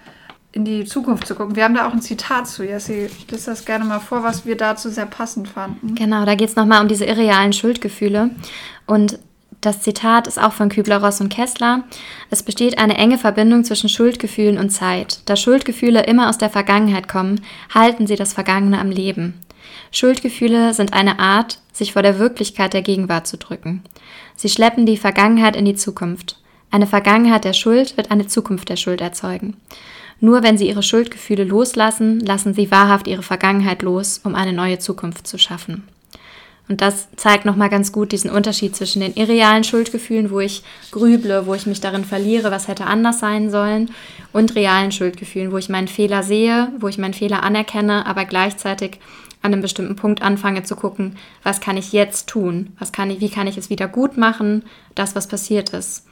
in die Zukunft zu gucken. Wir haben da auch ein Zitat zu, Jessie. Ich lese das gerne mal vor, was wir dazu sehr passend fanden. Genau, da geht es nochmal um diese irrealen Schuldgefühle. Und das Zitat ist auch von Kübler-Ross und Kessler. Es besteht eine enge Verbindung zwischen Schuldgefühlen und Zeit. Da Schuldgefühle immer aus der Vergangenheit kommen, halten sie das Vergangene am Leben. Schuldgefühle sind eine Art, sich vor der Wirklichkeit der Gegenwart zu drücken. Sie schleppen die Vergangenheit in die Zukunft. Eine Vergangenheit der Schuld wird eine Zukunft der Schuld erzeugen. Nur wenn sie ihre Schuldgefühle loslassen, lassen sie wahrhaft ihre Vergangenheit los, um eine neue Zukunft zu schaffen. Und das zeigt nochmal ganz gut diesen Unterschied zwischen den irrealen Schuldgefühlen, wo ich grüble, wo ich mich darin verliere, was hätte anders sein sollen, und realen Schuldgefühlen, wo ich meinen Fehler sehe, wo ich meinen Fehler anerkenne, aber gleichzeitig an einem bestimmten Punkt anfange zu gucken, was kann ich jetzt tun? Was kann ich, wie kann ich es wieder gut machen, das, was passiert ist?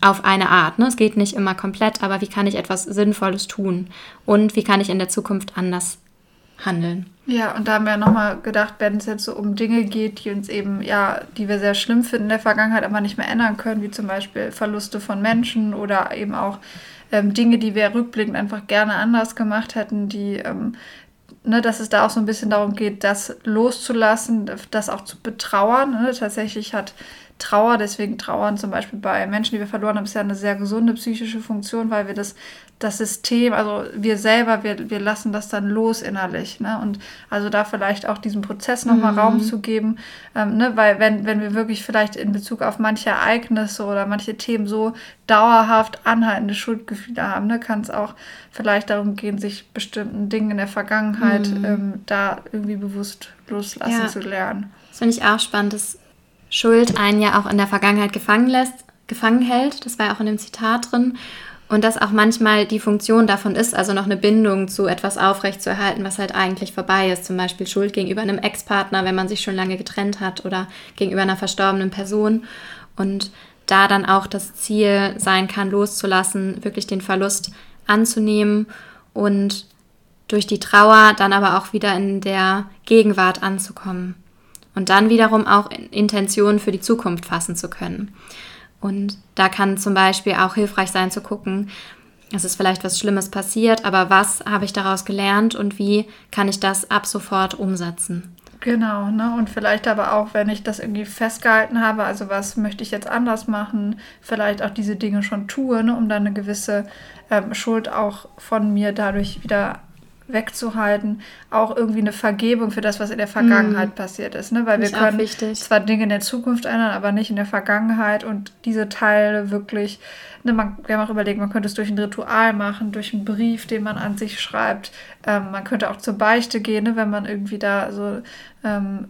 Auf eine Art. Ne? Es geht nicht immer komplett, aber wie kann ich etwas Sinnvolles tun? Und wie kann ich in der Zukunft anders handeln. Ja, und da haben wir nochmal gedacht, wenn es jetzt so um Dinge geht, die uns eben, ja, die wir sehr schlimm finden in der Vergangenheit, aber nicht mehr ändern können, wie zum Beispiel Verluste von Menschen oder eben auch ähm, Dinge, die wir rückblickend einfach gerne anders gemacht hätten, die, ähm, ne, dass es da auch so ein bisschen darum geht, das loszulassen, das auch zu betrauern. Ne? Tatsächlich hat Trauer, deswegen Trauern zum Beispiel bei Menschen, die wir verloren haben, ist ja eine sehr gesunde psychische Funktion, weil wir das das System, also wir selber, wir, wir lassen das dann los innerlich. Ne? Und also da vielleicht auch diesem Prozess nochmal mhm. Raum zu geben, ähm, ne? weil wenn, wenn wir wirklich vielleicht in Bezug auf manche Ereignisse oder manche Themen so dauerhaft anhaltende Schuldgefühle haben, ne? kann es auch vielleicht darum gehen, sich bestimmten Dingen in der Vergangenheit mhm. ähm, da irgendwie bewusst loslassen ja. zu lernen. Das finde ich auch spannend, dass Schuld einen ja auch in der Vergangenheit gefangen lässt, gefangen hält. Das war ja auch in dem Zitat drin. Und dass auch manchmal die Funktion davon ist, also noch eine Bindung zu etwas aufrechtzuerhalten, was halt eigentlich vorbei ist. Zum Beispiel Schuld gegenüber einem Ex-Partner, wenn man sich schon lange getrennt hat oder gegenüber einer verstorbenen Person. Und da dann auch das Ziel sein kann, loszulassen, wirklich den Verlust anzunehmen und durch die Trauer dann aber auch wieder in der Gegenwart anzukommen. Und dann wiederum auch Intentionen für die Zukunft fassen zu können. Und da kann zum Beispiel auch hilfreich sein zu gucken, es ist vielleicht was Schlimmes passiert, aber was habe ich daraus gelernt und wie kann ich das ab sofort umsetzen? Genau, ne? Und vielleicht aber auch, wenn ich das irgendwie festgehalten habe, also was möchte ich jetzt anders machen, vielleicht auch diese Dinge schon tue, ne? um dann eine gewisse ähm, Schuld auch von mir dadurch wieder wegzuhalten, auch irgendwie eine Vergebung für das, was in der Vergangenheit mm. passiert ist. Ne? Weil wir können zwar Dinge in der Zukunft ändern, aber nicht in der Vergangenheit und diese Teile wirklich, ne, man, wir haben auch überlegt, man könnte es durch ein Ritual machen, durch einen Brief, den man an sich schreibt. Ähm, man könnte auch zur Beichte gehen, ne, wenn man irgendwie da so ähm,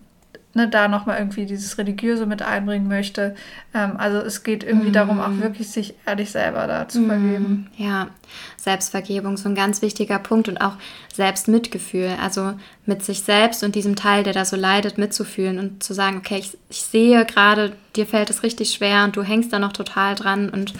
ne, da nochmal irgendwie dieses Religiöse mit einbringen möchte. Ähm, also es geht irgendwie mm. darum, auch wirklich sich ehrlich selber da zu mm. vergeben. Ja, Selbstvergebung, so ein ganz wichtiger Punkt und auch Selbstmitgefühl. Also mit sich selbst und diesem Teil, der da so leidet, mitzufühlen und zu sagen, okay, ich, ich sehe gerade, dir fällt es richtig schwer und du hängst da noch total dran und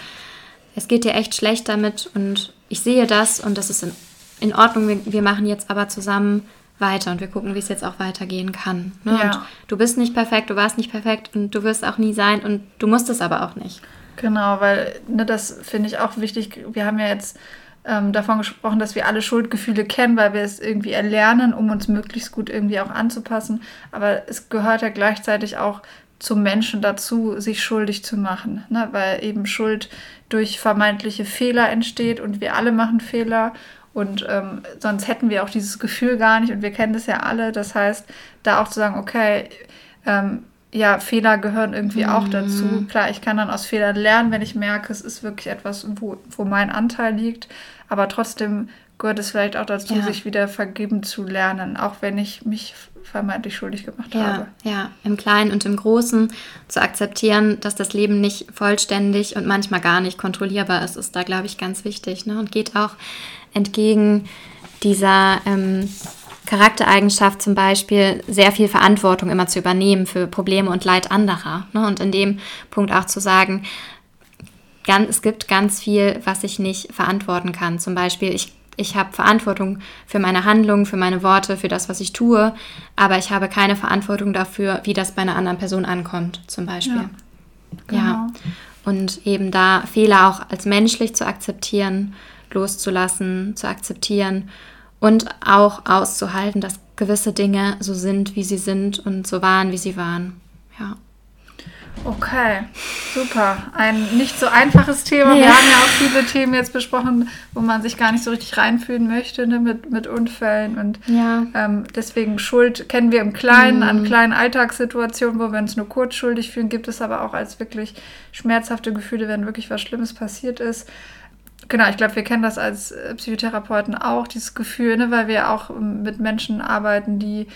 es geht dir echt schlecht damit und ich sehe das und das ist in, in Ordnung. Wir, wir machen jetzt aber zusammen weiter und wir gucken, wie es jetzt auch weitergehen kann. Ne? Ja. Und du bist nicht perfekt, du warst nicht perfekt und du wirst auch nie sein und du musst es aber auch nicht. Genau, weil ne, das finde ich auch wichtig. Wir haben ja jetzt ähm, davon gesprochen, dass wir alle Schuldgefühle kennen, weil wir es irgendwie erlernen, um uns möglichst gut irgendwie auch anzupassen. Aber es gehört ja gleichzeitig auch zum Menschen dazu, sich schuldig zu machen, ne? weil eben Schuld durch vermeintliche Fehler entsteht und wir alle machen Fehler und ähm, sonst hätten wir auch dieses Gefühl gar nicht und wir kennen das ja alle. Das heißt, da auch zu sagen, okay, ähm, ja, Fehler gehören irgendwie mhm. auch dazu. Klar, ich kann dann aus Fehlern lernen, wenn ich merke, es ist wirklich etwas, wo, wo mein Anteil liegt. Aber trotzdem gehört es vielleicht auch dazu, ja. sich wieder vergeben zu lernen, auch wenn ich mich vermeintlich schuldig gemacht ja, habe. Ja, im Kleinen und im Großen zu akzeptieren, dass das Leben nicht vollständig und manchmal gar nicht kontrollierbar ist, ist da, glaube ich, ganz wichtig. Ne? Und geht auch entgegen dieser ähm, Charaktereigenschaft zum Beispiel, sehr viel Verantwortung immer zu übernehmen für Probleme und Leid anderer. Ne? Und in dem Punkt auch zu sagen, ganz, es gibt ganz viel, was ich nicht verantworten kann. Zum Beispiel, ich, ich habe Verantwortung für meine Handlungen, für meine Worte, für das, was ich tue, aber ich habe keine Verantwortung dafür, wie das bei einer anderen Person ankommt, zum Beispiel. Ja. Genau. ja. Und eben da Fehler auch als menschlich zu akzeptieren loszulassen, zu akzeptieren und auch auszuhalten, dass gewisse Dinge so sind, wie sie sind und so waren, wie sie waren. Ja. Okay, super. Ein nicht so einfaches Thema. Ja. Wir haben ja auch viele Themen jetzt besprochen, wo man sich gar nicht so richtig reinfühlen möchte ne, mit, mit Unfällen. Und ja. ähm, deswegen Schuld kennen wir im Kleinen, mhm. an kleinen Alltagssituationen, wo wir uns nur kurz schuldig fühlen, gibt es aber auch als wirklich schmerzhafte Gefühle, wenn wirklich was Schlimmes passiert ist. Genau, ich glaube, wir kennen das als äh, Psychotherapeuten auch, dieses Gefühl, ne, weil wir auch ähm, mit Menschen arbeiten, die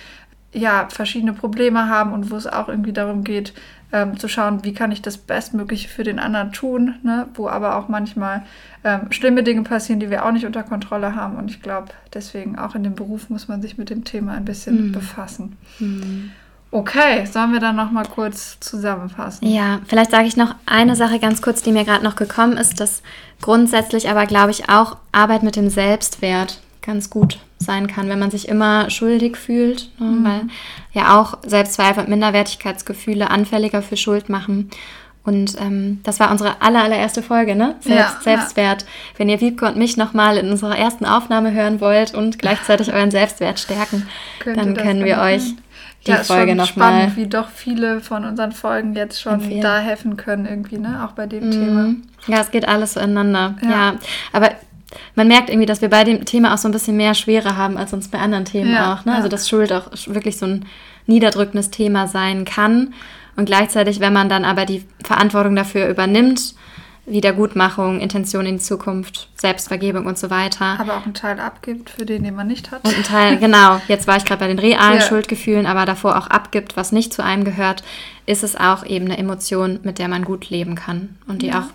ja verschiedene Probleme haben und wo es auch irgendwie darum geht, ähm, zu schauen, wie kann ich das Bestmögliche für den anderen tun, ne, wo aber auch manchmal ähm, schlimme Dinge passieren, die wir auch nicht unter Kontrolle haben. Und ich glaube, deswegen auch in dem Beruf muss man sich mit dem Thema ein bisschen mhm. befassen. Mhm. Okay, sollen wir dann noch mal kurz zusammenfassen? Ja, vielleicht sage ich noch eine Sache ganz kurz, die mir gerade noch gekommen ist, dass grundsätzlich aber, glaube ich, auch Arbeit mit dem Selbstwert ganz gut sein kann, wenn man sich immer schuldig fühlt, ne? mhm. weil ja auch Selbstzweifel und Minderwertigkeitsgefühle anfälliger für Schuld machen. Und ähm, das war unsere aller, allererste Folge, ne? Selbst, ja, Selbstwert. Ja. Wenn ihr Wiebke und mich nochmal in unserer ersten Aufnahme hören wollt und gleichzeitig euren Selbstwert stärken, dann können wir euch die ja, Folge noch spannend, mal. wie doch viele von unseren Folgen jetzt schon empfehlen. da helfen können irgendwie, ne? Auch bei dem mm. Thema. Ja, es geht alles so ineinander. Ja. ja. aber man merkt irgendwie, dass wir bei dem Thema auch so ein bisschen mehr Schwere haben als uns bei anderen Themen ja, auch. Ne? Also dass Schuld auch wirklich so ein niederdrückendes Thema sein kann. Und gleichzeitig, wenn man dann aber die Verantwortung dafür übernimmt, Wiedergutmachung, Intention in die Zukunft, Selbstvergebung und so weiter. Aber auch einen Teil abgibt für den, den man nicht hat. Und einen Teil, genau. Jetzt war ich gerade bei den realen ja. Schuldgefühlen, aber davor auch abgibt, was nicht zu einem gehört, ist es auch eben eine Emotion, mit der man gut leben kann und die ja. auch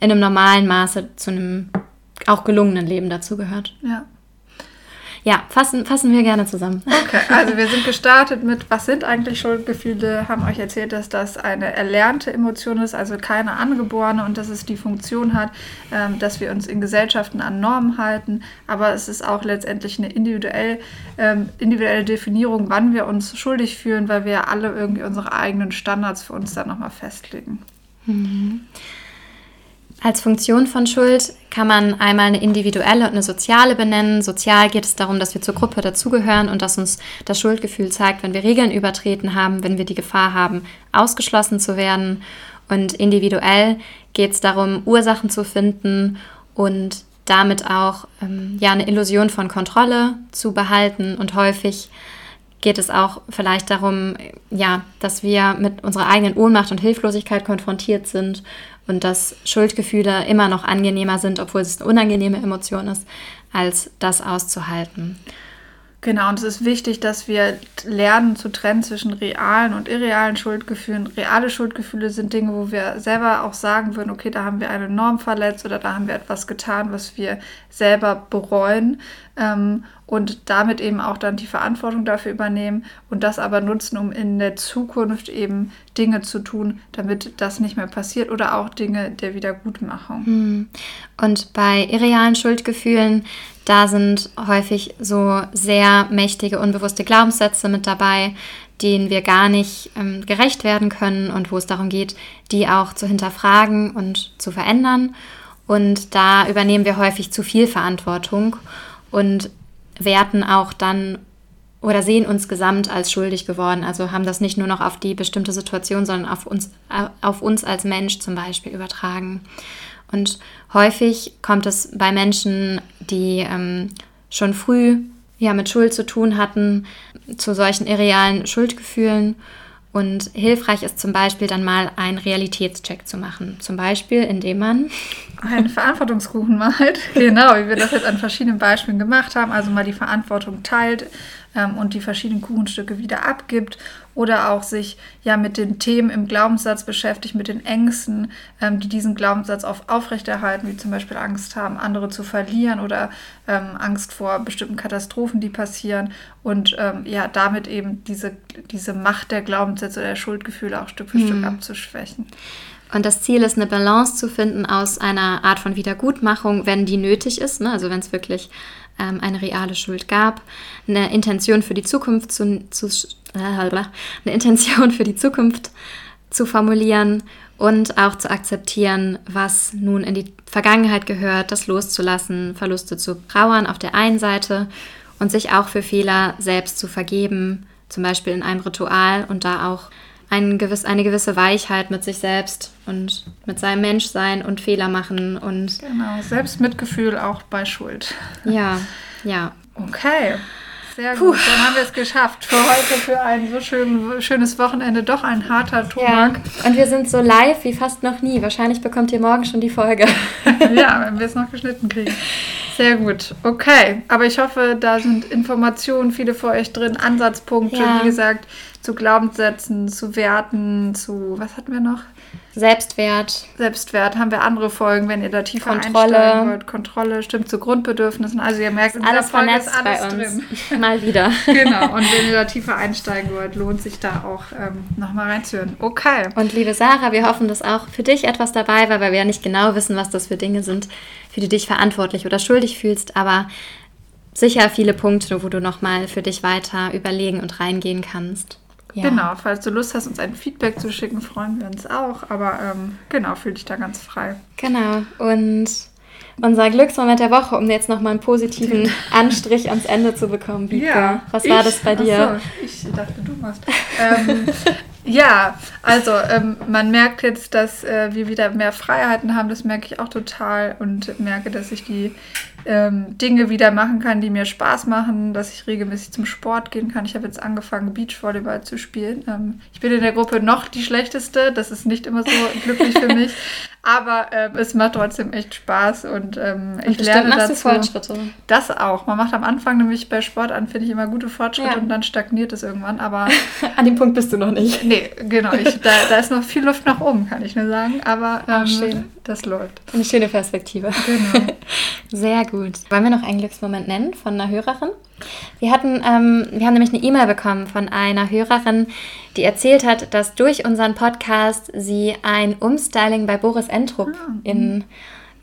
in einem normalen Maße zu einem auch gelungenen Leben dazu gehört. Ja. Ja, fassen, fassen wir gerne zusammen. Okay, also wir sind gestartet mit, was sind eigentlich Schuldgefühle, haben euch erzählt, dass das eine erlernte Emotion ist, also keine angeborene und dass es die Funktion hat, ähm, dass wir uns in Gesellschaften an Normen halten, aber es ist auch letztendlich eine individuell, ähm, individuelle Definierung, wann wir uns schuldig fühlen, weil wir alle irgendwie unsere eigenen Standards für uns dann nochmal festlegen. Mhm. Als Funktion von Schuld kann man einmal eine individuelle und eine soziale benennen. Sozial geht es darum, dass wir zur Gruppe dazugehören und dass uns das Schuldgefühl zeigt, wenn wir Regeln übertreten haben, wenn wir die Gefahr haben, ausgeschlossen zu werden. Und individuell geht es darum, Ursachen zu finden und damit auch ähm, ja, eine Illusion von Kontrolle zu behalten. Und häufig geht es auch vielleicht darum, ja, dass wir mit unserer eigenen Ohnmacht und Hilflosigkeit konfrontiert sind und dass Schuldgefühle immer noch angenehmer sind, obwohl es eine unangenehme Emotion ist, als das auszuhalten. Genau, und es ist wichtig, dass wir lernen zu trennen zwischen realen und irrealen Schuldgefühlen. Reale Schuldgefühle sind Dinge, wo wir selber auch sagen würden, okay, da haben wir eine Norm verletzt oder da haben wir etwas getan, was wir selber bereuen ähm, und damit eben auch dann die Verantwortung dafür übernehmen und das aber nutzen, um in der Zukunft eben Dinge zu tun, damit das nicht mehr passiert oder auch Dinge der Wiedergutmachung. Hm. Und bei irrealen Schuldgefühlen da sind häufig so sehr mächtige, unbewusste Glaubenssätze mit dabei, denen wir gar nicht ähm, gerecht werden können und wo es darum geht, die auch zu hinterfragen und zu verändern. Und da übernehmen wir häufig zu viel Verantwortung und werten auch dann oder sehen uns gesamt als schuldig geworden. Also haben das nicht nur noch auf die bestimmte Situation, sondern auf uns, auf uns als Mensch zum Beispiel übertragen. Und häufig kommt es bei Menschen, die ähm, schon früh ja, mit Schuld zu tun hatten, zu solchen irrealen Schuldgefühlen. Und hilfreich ist zum Beispiel dann mal einen Realitätscheck zu machen. Zum Beispiel, indem man einen Verantwortungskuchen malt. Genau, wie wir das jetzt an verschiedenen Beispielen gemacht haben. Also mal die Verantwortung teilt ähm, und die verschiedenen Kuchenstücke wieder abgibt oder auch sich ja mit den Themen im Glaubenssatz beschäftigt, mit den Ängsten, ähm, die diesen Glaubenssatz auf, aufrechterhalten, wie zum Beispiel Angst haben, andere zu verlieren oder ähm, Angst vor bestimmten Katastrophen, die passieren und ähm, ja, damit eben diese, diese Macht der Glaubenssätze oder der Schuldgefühle auch Stück für mhm. Stück abzuschwächen. Und das Ziel ist, eine Balance zu finden aus einer Art von Wiedergutmachung, wenn die nötig ist, ne? also wenn es wirklich ähm, eine reale Schuld gab, eine Intention für die Zukunft zu, zu äh, eine Intention für die Zukunft zu formulieren und auch zu akzeptieren, was nun in die Vergangenheit gehört, das loszulassen, Verluste zu trauern auf der einen Seite und sich auch für Fehler selbst zu vergeben, zum Beispiel in einem Ritual und da auch ein gewiss, eine gewisse Weichheit mit sich selbst und mit seinem Menschsein und Fehler machen und. Genau, Selbstmitgefühl auch bei Schuld. Ja, ja. Okay. Sehr gut, Puh. dann haben wir es geschafft. Für heute, für ein so schön, schönes Wochenende, doch ein harter Tobak. Ja. Und wir sind so live wie fast noch nie. Wahrscheinlich bekommt ihr morgen schon die Folge. ja, wenn wir es noch geschnitten kriegen. Sehr gut. Okay, aber ich hoffe, da sind Informationen, viele für euch drin, Ansatzpunkte, ja. wie gesagt, zu Glaubenssätzen, zu Werten, zu, was hatten wir noch? Selbstwert. Selbstwert haben wir andere Folgen, wenn ihr da tiefer Kontrolle. einsteigen wollt. Kontrolle, stimmt zu Grundbedürfnissen. Also ihr merkt, in alles Folge ist alles bei uns. drin. Mal wieder. genau. Und wenn ihr da tiefer einsteigen wollt, lohnt sich da auch ähm, nochmal reinzuhören. Okay. Und liebe Sarah, wir hoffen, dass auch für dich etwas dabei war, weil wir ja nicht genau wissen, was das für Dinge sind, für die du dich verantwortlich oder schuldig fühlst. Aber sicher viele Punkte, wo du nochmal für dich weiter überlegen und reingehen kannst. Ja. Genau, falls du Lust hast, uns ein Feedback zu schicken, freuen wir uns auch. Aber ähm, genau, fühl dich da ganz frei. Genau. Und unser Glücksmoment der Woche, um jetzt nochmal einen positiven Anstrich ans Ende zu bekommen. Vika. Ja, Was war ich, das bei dir? So, ich dachte, du machst. ähm, ja, also ähm, man merkt jetzt, dass äh, wir wieder mehr Freiheiten haben. Das merke ich auch total und merke, dass ich die ähm, Dinge wieder machen kann, die mir Spaß machen, dass ich regelmäßig zum Sport gehen kann. Ich habe jetzt angefangen, Beachvolleyball zu spielen. Ähm, ich bin in der Gruppe noch die schlechteste. Das ist nicht immer so glücklich für mich. Aber äh, es macht trotzdem echt Spaß und, ähm, und ich lerne machst dazu. Du Fortschritte. Das auch. Man macht am Anfang nämlich bei Sport an, finde ich immer gute Fortschritte ja. und dann stagniert es irgendwann. Aber an dem Punkt bist du noch nicht. Nee, genau. Ich, da, da ist noch viel Luft nach oben, kann ich nur sagen. Aber ähm, das läuft. Eine schöne Perspektive. Genau. Sehr gut. Wollen wir noch einen Glücksmoment nennen von einer Hörerin? Wir hatten, ähm, wir haben nämlich eine E-Mail bekommen von einer Hörerin, die erzählt hat, dass durch unseren Podcast sie ein Umstyling bei Boris Entrup ah, in,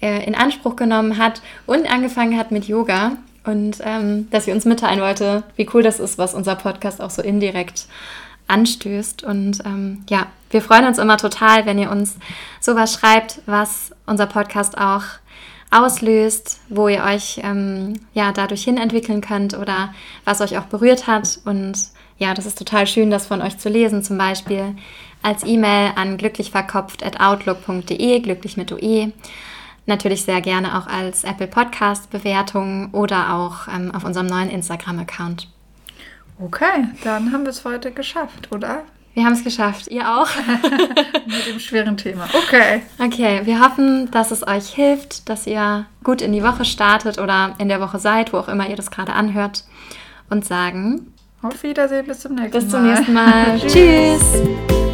äh, in Anspruch genommen hat und angefangen hat mit Yoga. Und ähm, dass sie uns mitteilen wollte, wie cool das ist, was unser Podcast auch so indirekt anstößt. Und ähm, ja, wir freuen uns immer total, wenn ihr uns sowas schreibt, was unser Podcast auch auslöst, wo ihr euch ähm, ja dadurch hin entwickeln könnt oder was euch auch berührt hat. Und ja, das ist total schön, das von euch zu lesen, zum Beispiel als E-Mail an glücklichverkopft.outlook.de, glücklich mit UE. Natürlich sehr gerne auch als Apple Podcast Bewertung oder auch ähm, auf unserem neuen Instagram-Account. Okay, dann haben wir es heute geschafft, oder? Wir haben es geschafft. Ihr auch? Mit dem schweren Thema. Okay. Okay, wir hoffen, dass es euch hilft, dass ihr gut in die Woche startet oder in der Woche seid, wo auch immer ihr das gerade anhört. Und sagen: Auf Wiedersehen, bis zum nächsten Mal. Bis zum nächsten Mal. Tschüss.